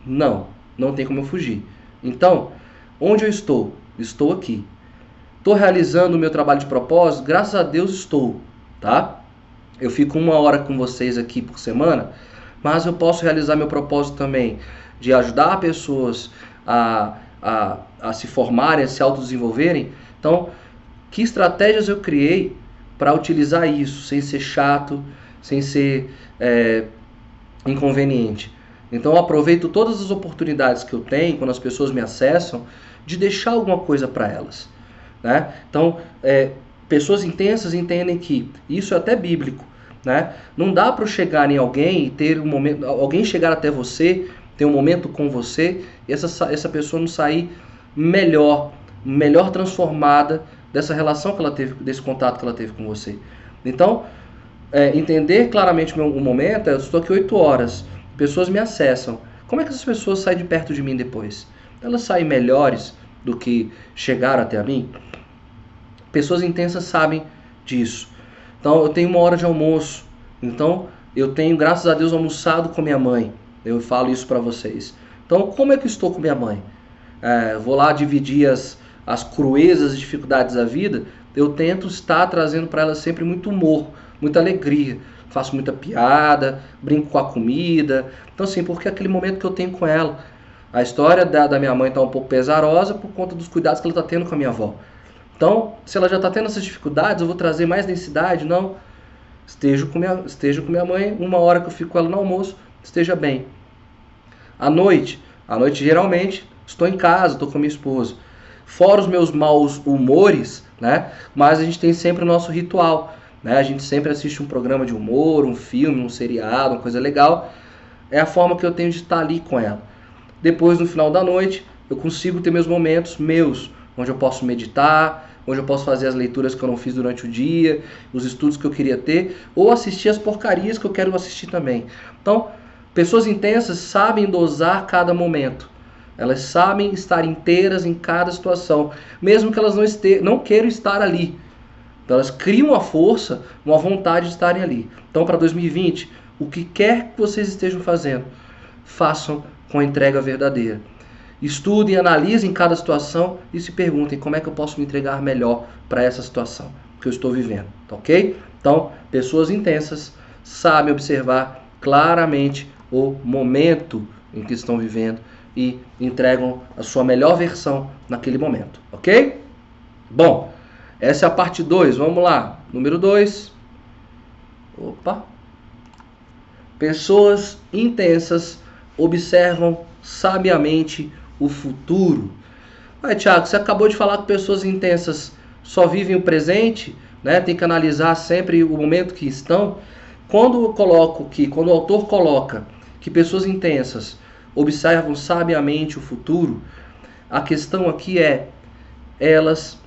Não, não tem como eu fugir. Então, onde eu estou? Estou aqui. Estou realizando o meu trabalho de propósito? Graças a Deus estou, tá? Eu fico uma hora com vocês aqui por semana, mas eu posso realizar meu propósito também de ajudar pessoas a, a, a se formarem, a se autodesenvolverem. Então, que estratégias eu criei para utilizar isso sem ser chato, sem ser é, inconveniente? Então, eu aproveito todas as oportunidades que eu tenho quando as pessoas me acessam de deixar alguma coisa para elas. Né? Então, é, pessoas intensas entendem que isso é até bíblico. Né? Não dá para chegar em alguém e ter um momento, alguém chegar até você, ter um momento com você, e essa, essa pessoa não sair melhor, melhor transformada dessa relação que ela teve, desse contato que ela teve com você. Então, é, entender claramente o, meu, momento, eu estou aqui 8 horas, pessoas me acessam. Como é que essas pessoas saem de perto de mim depois? Elas saem melhores do que chegaram até a mim? Pessoas intensas sabem disso. Então eu tenho uma hora de almoço. Então eu tenho, graças a Deus, almoçado com minha mãe. Eu falo isso para vocês. Então como é que eu estou com minha mãe? É, vou lá dividir as, as cruezas e dificuldades da vida. Eu tento estar trazendo para ela sempre muito humor, muita alegria. Faço muita piada, brinco com a comida. Então assim, porque é aquele momento que eu tenho com ela. A história da, da minha mãe está um pouco pesarosa por conta dos cuidados que ela está tendo com a minha avó. Então, se ela já está tendo essas dificuldades, eu vou trazer mais densidade? Não. Esteja com, minha, esteja com minha mãe, uma hora que eu fico com ela no almoço, esteja bem. À noite, à noite geralmente, estou em casa, estou com minha esposa. Fora os meus maus humores, né? Mas a gente tem sempre o nosso ritual, né? A gente sempre assiste um programa de humor, um filme, um seriado, uma coisa legal. É a forma que eu tenho de estar ali com ela. Depois, no final da noite, eu consigo ter meus momentos meus, onde eu posso meditar, onde eu posso fazer as leituras que eu não fiz durante o dia, os estudos que eu queria ter, ou assistir as porcarias que eu quero assistir também. Então, pessoas intensas sabem dosar cada momento. Elas sabem estar inteiras em cada situação, mesmo que elas não, este não queiram estar ali. Então, elas criam uma força, uma vontade de estarem ali. Então, para 2020, o que quer que vocês estejam fazendo, façam com a entrega verdadeira. Estudem, analisem cada situação e se perguntem como é que eu posso me entregar melhor para essa situação que eu estou vivendo, tá ok? Então, pessoas intensas sabem observar claramente o momento em que estão vivendo e entregam a sua melhor versão naquele momento, ok? Bom, essa é a parte 2, vamos lá. Número 2, Opa! Pessoas intensas observam sabiamente o futuro. Ué, Tiago, você acabou de falar que pessoas intensas só vivem o presente, né? Tem que analisar sempre o momento que estão. Quando eu coloco que, quando o autor coloca que pessoas intensas observam sabiamente o futuro, a questão aqui é elas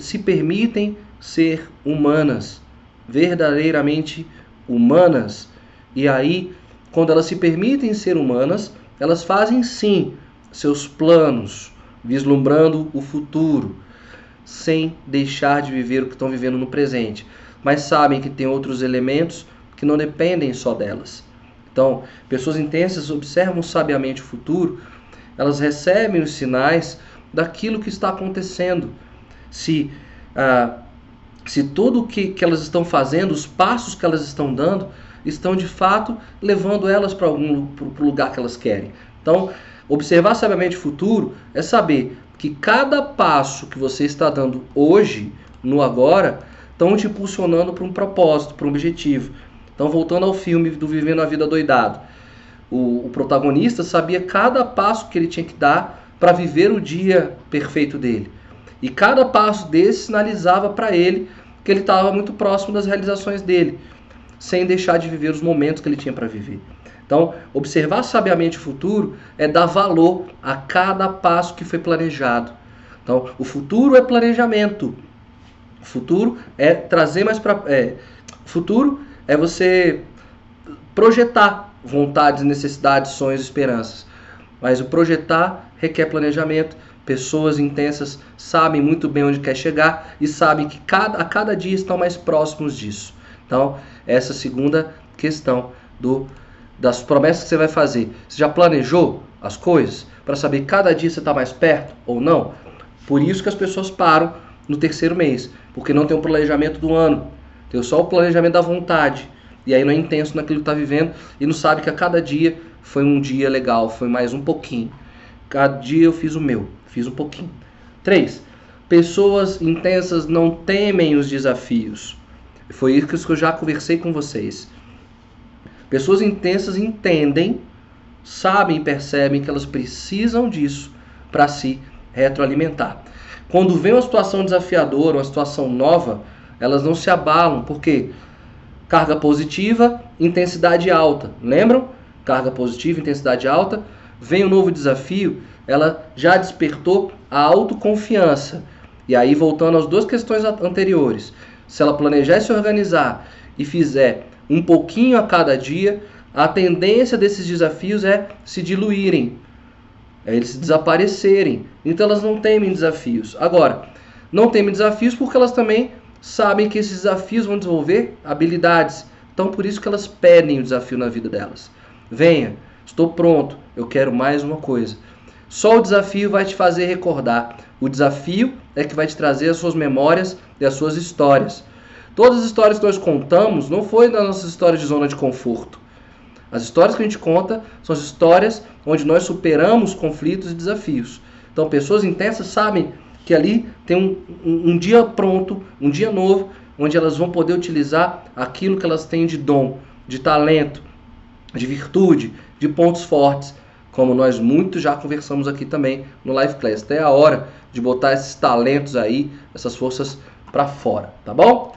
se permitem ser humanas, verdadeiramente humanas. E aí, quando elas se permitem ser humanas, elas fazem sim seus planos, vislumbrando o futuro, sem deixar de viver o que estão vivendo no presente, mas sabem que tem outros elementos que não dependem só delas. Então, pessoas intensas observam sabiamente o futuro, elas recebem os sinais daquilo que está acontecendo. Se, ah, se tudo o que, que elas estão fazendo, os passos que elas estão dando, estão de fato levando elas para algum pro lugar que elas querem. Então, observar sabiamente o futuro é saber que cada passo que você está dando hoje, no agora, estão te impulsionando para um propósito, para um objetivo. Então, voltando ao filme do Vivendo a Vida Doidado, o, o protagonista sabia cada passo que ele tinha que dar para viver o dia perfeito dele. E cada passo desse sinalizava para ele que ele estava muito próximo das realizações dele, sem deixar de viver os momentos que ele tinha para viver. Então, observar sabiamente o futuro é dar valor a cada passo que foi planejado. Então, o futuro é planejamento. O futuro é trazer mais para. É, futuro é você projetar vontades, necessidades, sonhos, esperanças. Mas o projetar requer planejamento. Pessoas intensas sabem muito bem onde quer chegar e sabem que cada, a cada dia estão mais próximos disso. Então, essa segunda questão do das promessas que você vai fazer. Você já planejou as coisas para saber cada dia você está mais perto ou não? Por isso que as pessoas param no terceiro mês, porque não tem um planejamento do ano, tem só o planejamento da vontade. E aí não é intenso naquilo que está vivendo e não sabe que a cada dia foi um dia legal, foi mais um pouquinho. Cada dia eu fiz o meu, fiz um pouquinho. 3. Pessoas intensas não temem os desafios. Foi isso que eu já conversei com vocês. Pessoas intensas entendem, sabem e percebem que elas precisam disso para se retroalimentar. Quando vem uma situação desafiadora, uma situação nova, elas não se abalam, porque carga positiva, intensidade alta. Lembram? Carga positiva, intensidade alta. Vem um novo desafio, ela já despertou a autoconfiança. E aí, voltando às duas questões anteriores, se ela planejar e se organizar e fizer um pouquinho a cada dia, a tendência desses desafios é se diluírem, é eles desaparecerem. Então elas não temem desafios. Agora, não temem desafios porque elas também sabem que esses desafios vão desenvolver habilidades. Então por isso que elas pedem o desafio na vida delas. Venha, estou pronto, eu quero mais uma coisa. Só o desafio vai te fazer recordar. O desafio é que vai te trazer as suas memórias e as suas histórias. Todas as histórias que nós contamos não foi das nossas histórias de zona de conforto. As histórias que a gente conta são as histórias onde nós superamos conflitos e desafios. Então, pessoas intensas sabem que ali tem um, um, um dia pronto, um dia novo, onde elas vão poder utilizar aquilo que elas têm de dom, de talento, de virtude, de pontos fortes, como nós muito já conversamos aqui também no Live Class. Até a hora de botar esses talentos aí, essas forças para fora, tá bom?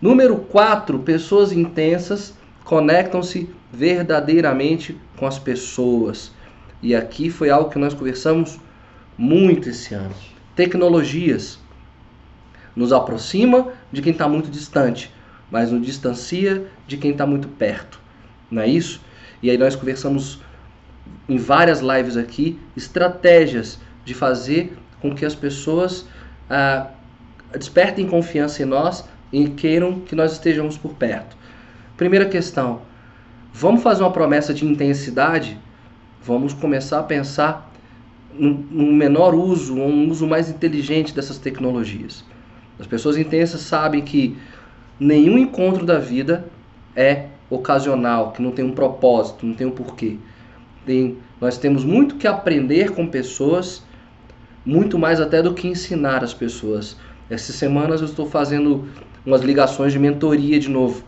Número 4, pessoas intensas conectam-se verdadeiramente com as pessoas. E aqui foi algo que nós conversamos muito esse ano. Tecnologias nos aproxima de quem está muito distante, mas nos distancia de quem está muito perto. Não é isso? E aí nós conversamos em várias lives aqui estratégias de fazer com que as pessoas ah, despertem confiança em nós e queiram que nós estejamos por perto. Primeira questão: vamos fazer uma promessa de intensidade? Vamos começar a pensar num menor uso, um uso mais inteligente dessas tecnologias. As pessoas intensas sabem que nenhum encontro da vida é ocasional, que não tem um propósito, não tem um porquê. Tem, nós temos muito que aprender com pessoas, muito mais até do que ensinar as pessoas. Essas semanas eu estou fazendo umas ligações de mentoria de novo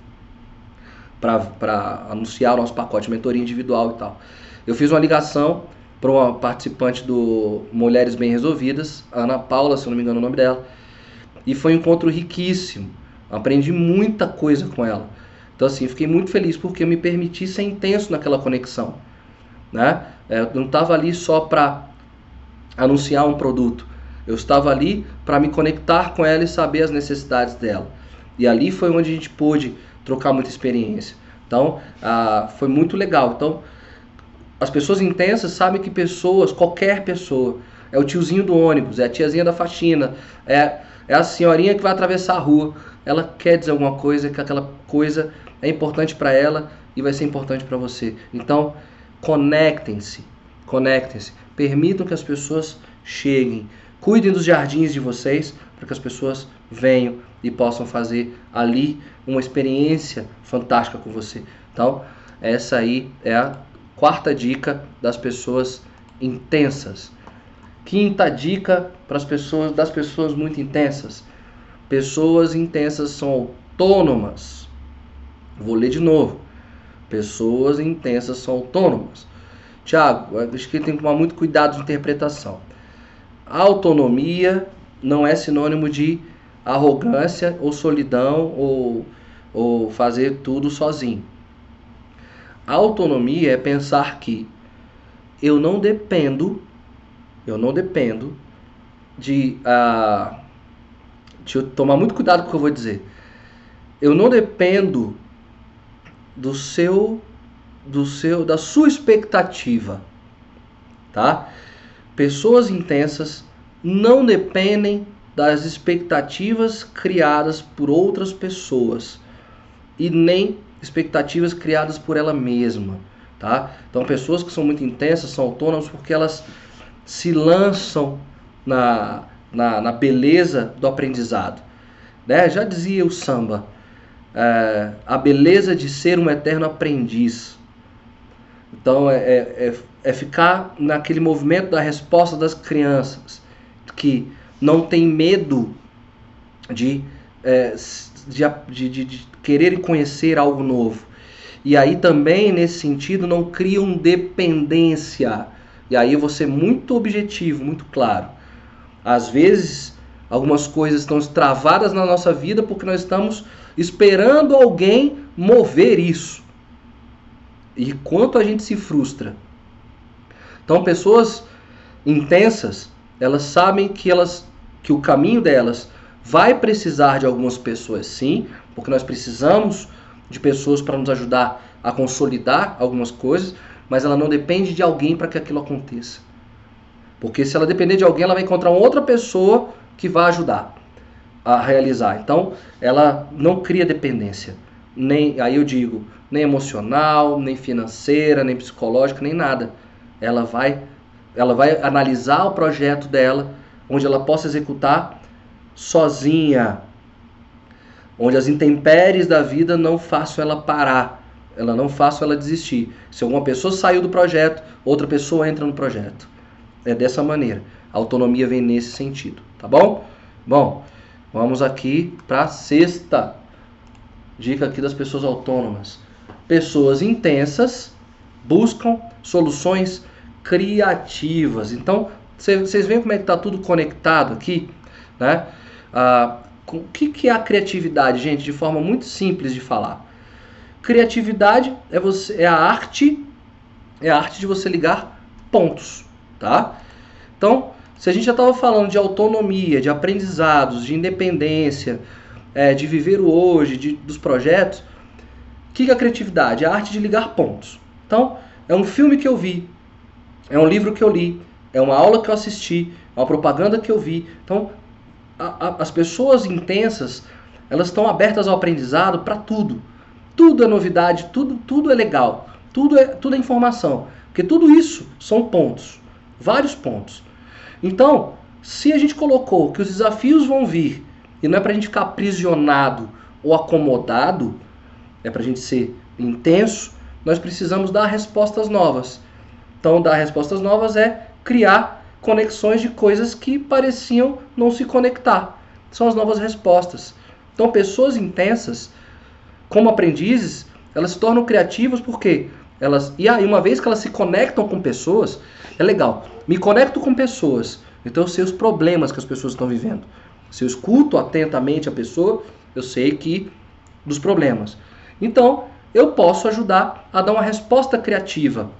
para anunciar o nosso pacote de mentoria individual e tal. Eu fiz uma ligação para uma participante do Mulheres Bem Resolvidas, Ana Paula, se não me engano o nome dela, e foi um encontro riquíssimo. Aprendi muita coisa com ela. Então assim, fiquei muito feliz porque eu me permiti ser intenso naquela conexão, né? É, eu não estava ali só para anunciar um produto. Eu estava ali para me conectar com ela e saber as necessidades dela. E ali foi onde a gente pôde trocar muita experiência. Então, ah, foi muito legal. Então, as pessoas intensas sabem que pessoas, qualquer pessoa, é o tiozinho do ônibus, é a tiazinha da faxina, é, é a senhorinha que vai atravessar a rua. Ela quer dizer alguma coisa, que aquela coisa é importante para ela e vai ser importante para você. Então, conectem-se, conectem-se, permitam que as pessoas cheguem, cuidem dos jardins de vocês para que as pessoas venham e possam fazer ali uma experiência fantástica com você. Então, essa aí é a quarta dica das pessoas intensas. Quinta dica para as pessoas das pessoas muito intensas. Pessoas intensas são autônomas. Vou ler de novo. Pessoas intensas são autônomas. Tiago, acho que tem que tomar muito cuidado de interpretação. Autonomia não é sinônimo de arrogância ou solidão ou, ou fazer tudo sozinho. A autonomia é pensar que eu não dependo, eu não dependo de, uh, deixa eu tomar muito cuidado com o que eu vou dizer. Eu não dependo do seu, do seu, da sua expectativa, tá? Pessoas intensas não dependem das expectativas criadas por outras pessoas e nem expectativas criadas por ela mesma, tá? Então, pessoas que são muito intensas são autônomas porque elas se lançam na, na, na beleza do aprendizado. Né? Já dizia o samba, é, a beleza de ser um eterno aprendiz. Então, é, é, é, é ficar naquele movimento da resposta das crianças, que não tem medo de, é, de, de, de querer conhecer algo novo. E aí também, nesse sentido, não criam dependência. E aí ser muito objetivo, muito claro. Às vezes, algumas coisas estão travadas na nossa vida porque nós estamos esperando alguém mover isso. E quanto a gente se frustra. Então, pessoas intensas, elas sabem que elas que o caminho delas vai precisar de algumas pessoas sim, porque nós precisamos de pessoas para nos ajudar a consolidar algumas coisas, mas ela não depende de alguém para que aquilo aconteça. Porque se ela depender de alguém, ela vai encontrar outra pessoa que vai ajudar a realizar. Então, ela não cria dependência, nem aí eu digo, nem emocional, nem financeira, nem psicológica, nem nada. Ela vai ela vai analisar o projeto dela onde ela possa executar sozinha, onde as intempéries da vida não façam ela parar, ela não façam ela desistir. Se alguma pessoa saiu do projeto, outra pessoa entra no projeto. É dessa maneira. A autonomia vem nesse sentido, tá bom? Bom, vamos aqui para a sexta dica aqui das pessoas autônomas. Pessoas intensas buscam soluções criativas. Então, vocês veem como é que está tudo conectado aqui, né? Ah, o que, que é a criatividade, gente? De forma muito simples de falar. Criatividade é, você, é a arte, é a arte de você ligar pontos, tá? Então, se a gente já estava falando de autonomia, de aprendizados, de independência, é, de viver o hoje, de, dos projetos, o que, é a criatividade? É a arte de ligar pontos. Então, é um filme que eu vi, é um livro que eu li, é uma aula que eu assisti, é uma propaganda que eu vi. Então, a, a, as pessoas intensas, elas estão abertas ao aprendizado para tudo. Tudo é novidade, tudo, tudo é legal, tudo é, tudo é informação. Porque tudo isso são pontos, vários pontos. Então, se a gente colocou que os desafios vão vir e não é para a gente ficar aprisionado ou acomodado, é para a gente ser intenso, nós precisamos dar respostas novas. Então, dar respostas novas é criar conexões de coisas que pareciam não se conectar. São as novas respostas. Então, pessoas intensas, como aprendizes, elas se tornam criativas porque elas e aí uma vez que elas se conectam com pessoas, é legal. Me conecto com pessoas, então eu sei os problemas que as pessoas estão vivendo. Se eu escuto atentamente a pessoa, eu sei que dos problemas. Então, eu posso ajudar a dar uma resposta criativa,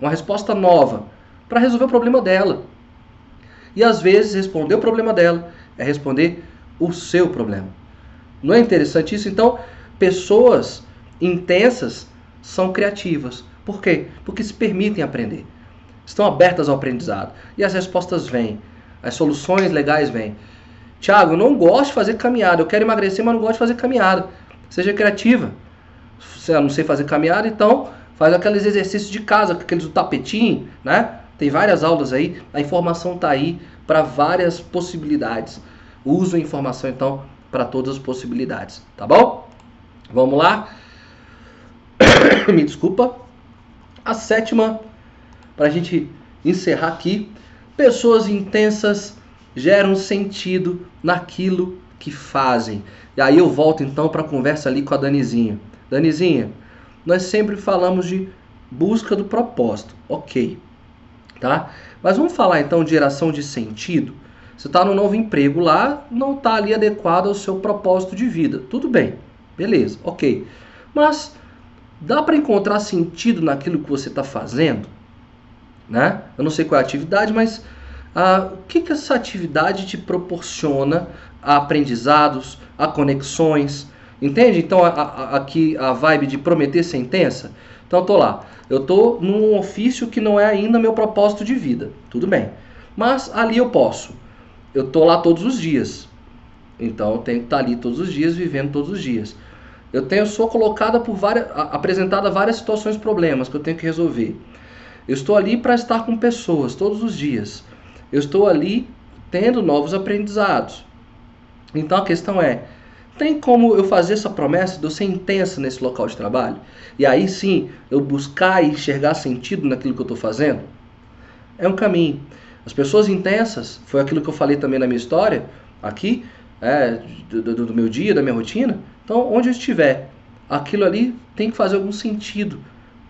uma resposta nova para resolver o problema dela. E às vezes responder o problema dela é responder o seu problema. Não é interessante isso? Então, pessoas intensas são criativas. Por quê? Porque se permitem aprender. Estão abertas ao aprendizado. E as respostas vêm. As soluções legais vêm. Tiago, não gosto de fazer caminhada. Eu quero emagrecer, mas não gosto de fazer caminhada. Seja criativa. Se eu não sei fazer caminhada, então faz aqueles exercícios de casa, aqueles do tapetinho, né? Tem várias aulas aí. A informação está aí para várias possibilidades. Uso a informação, então, para todas as possibilidades. Tá bom? Vamos lá? Me desculpa. A sétima, para a gente encerrar aqui. Pessoas intensas geram sentido naquilo que fazem. E aí eu volto então para a conversa ali com a Danizinha. Danizinha, nós sempre falamos de busca do propósito, ok, tá? Mas vamos falar então de geração de sentido. Você está no novo emprego lá, não está ali adequado ao seu propósito de vida. Tudo bem, beleza, ok. Mas dá para encontrar sentido naquilo que você está fazendo? Né? Eu não sei qual é a atividade, mas ah, o que, que essa atividade te proporciona a aprendizados, a conexões? Entende? Então a, a, aqui a vibe de prometer sentença. Então eu tô lá, eu tô num ofício que não é ainda meu propósito de vida, tudo bem. Mas ali eu posso. Eu tô lá todos os dias. Então eu tenho que estar tá ali todos os dias, vivendo todos os dias. Eu tenho sou colocada por várias apresentada várias situações, problemas que eu tenho que resolver. Eu estou ali para estar com pessoas todos os dias eu estou ali tendo novos aprendizados. Então a questão é: tem como eu fazer essa promessa de eu ser intensa nesse local de trabalho? E aí sim eu buscar e enxergar sentido naquilo que eu estou fazendo? É um caminho. As pessoas intensas, foi aquilo que eu falei também na minha história, aqui, é, do, do, do meu dia, da minha rotina. Então, onde eu estiver, aquilo ali tem que fazer algum sentido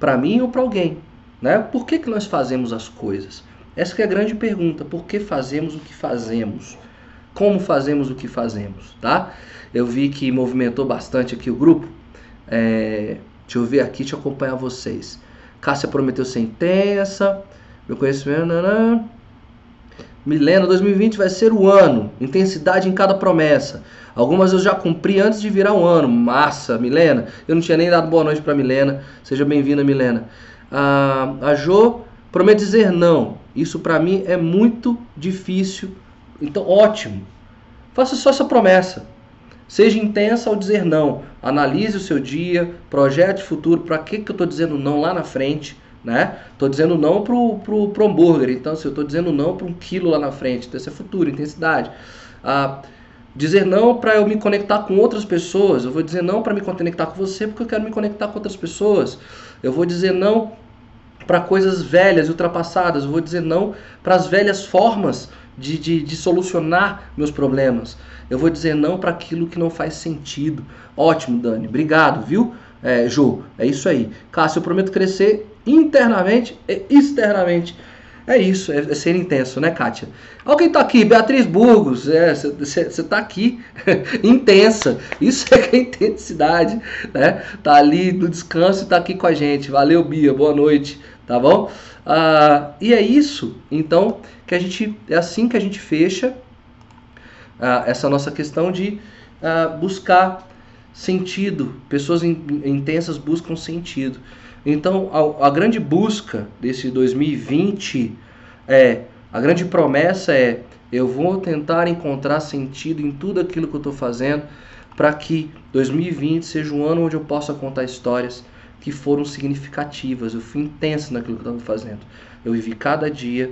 para mim ou para alguém. Né? Por que, que nós fazemos as coisas? Essa é a grande pergunta, por que fazemos o que fazemos? Como fazemos o que fazemos, tá? Eu vi que movimentou bastante aqui o grupo. É, deixa eu ver aqui, deixa eu acompanhar vocês. Cássia prometeu sentença, meu conhecimento... Nanã. Milena, 2020 vai ser o ano. Intensidade em cada promessa. Algumas eu já cumpri antes de virar um ano. Massa, Milena. Eu não tinha nem dado boa noite para Milena. Seja bem-vinda, Milena. Ah, a Jo promete dizer não. Isso para mim é muito difícil. Então, ótimo. Faça só essa promessa. Seja intensa ao dizer não. Analise o seu dia, projete o futuro. Para que, que eu estou dizendo não lá na frente? Né? Estou dizendo não pro, pro, pro hambúrguer. Então, se eu estou dizendo não para um quilo lá na frente, então isso é futuro, intensidade. Ah, dizer não para eu me conectar com outras pessoas. Eu vou dizer não para me conectar com você porque eu quero me conectar com outras pessoas. Eu vou dizer não para coisas velhas e ultrapassadas. Eu vou dizer não para as velhas formas de, de, de, solucionar meus problemas. Eu vou dizer não para aquilo que não faz sentido. Ótimo, Dani. Obrigado, viu? É, Jô, é isso aí. Cássio, eu prometo crescer internamente e externamente. É isso, é, é ser intenso, né, Kátia? Alguém tá aqui, Beatriz Burgos, você é, tá aqui, intensa. Isso é que é intensidade, né? Tá ali no descanso e tá aqui com a gente. Valeu, Bia, boa noite tá bom? Ah, e é isso, então, que a gente é assim que a gente fecha ah, essa nossa questão de ah, buscar sentido. Pessoas in, intensas buscam sentido. Então, a, a grande busca desse 2020 é a grande promessa é eu vou tentar encontrar sentido em tudo aquilo que eu estou fazendo para que 2020 seja um ano onde eu possa contar histórias que foram significativas. Eu fui intenso naquilo que eu estava fazendo. Eu vivi cada dia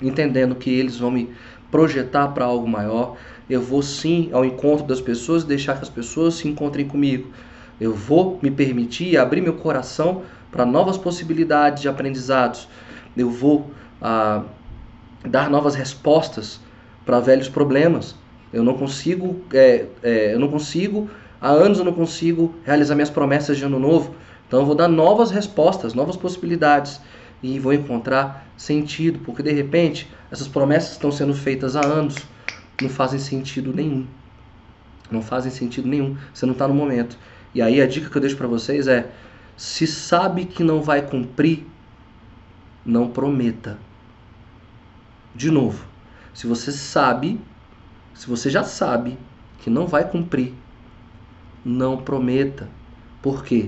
entendendo que eles vão me projetar para algo maior. Eu vou sim ao encontro das pessoas deixar que as pessoas se encontrem comigo. Eu vou me permitir abrir meu coração para novas possibilidades de aprendizados. Eu vou ah, dar novas respostas para velhos problemas. Eu não consigo, é, é, eu não consigo, há anos eu não consigo realizar minhas promessas de ano novo. Então eu vou dar novas respostas, novas possibilidades e vou encontrar sentido, porque de repente essas promessas que estão sendo feitas há anos não fazem sentido nenhum. Não fazem sentido nenhum. Você não está no momento. E aí a dica que eu deixo para vocês é: se sabe que não vai cumprir, não prometa. De novo, se você sabe, se você já sabe que não vai cumprir, não prometa. Por quê?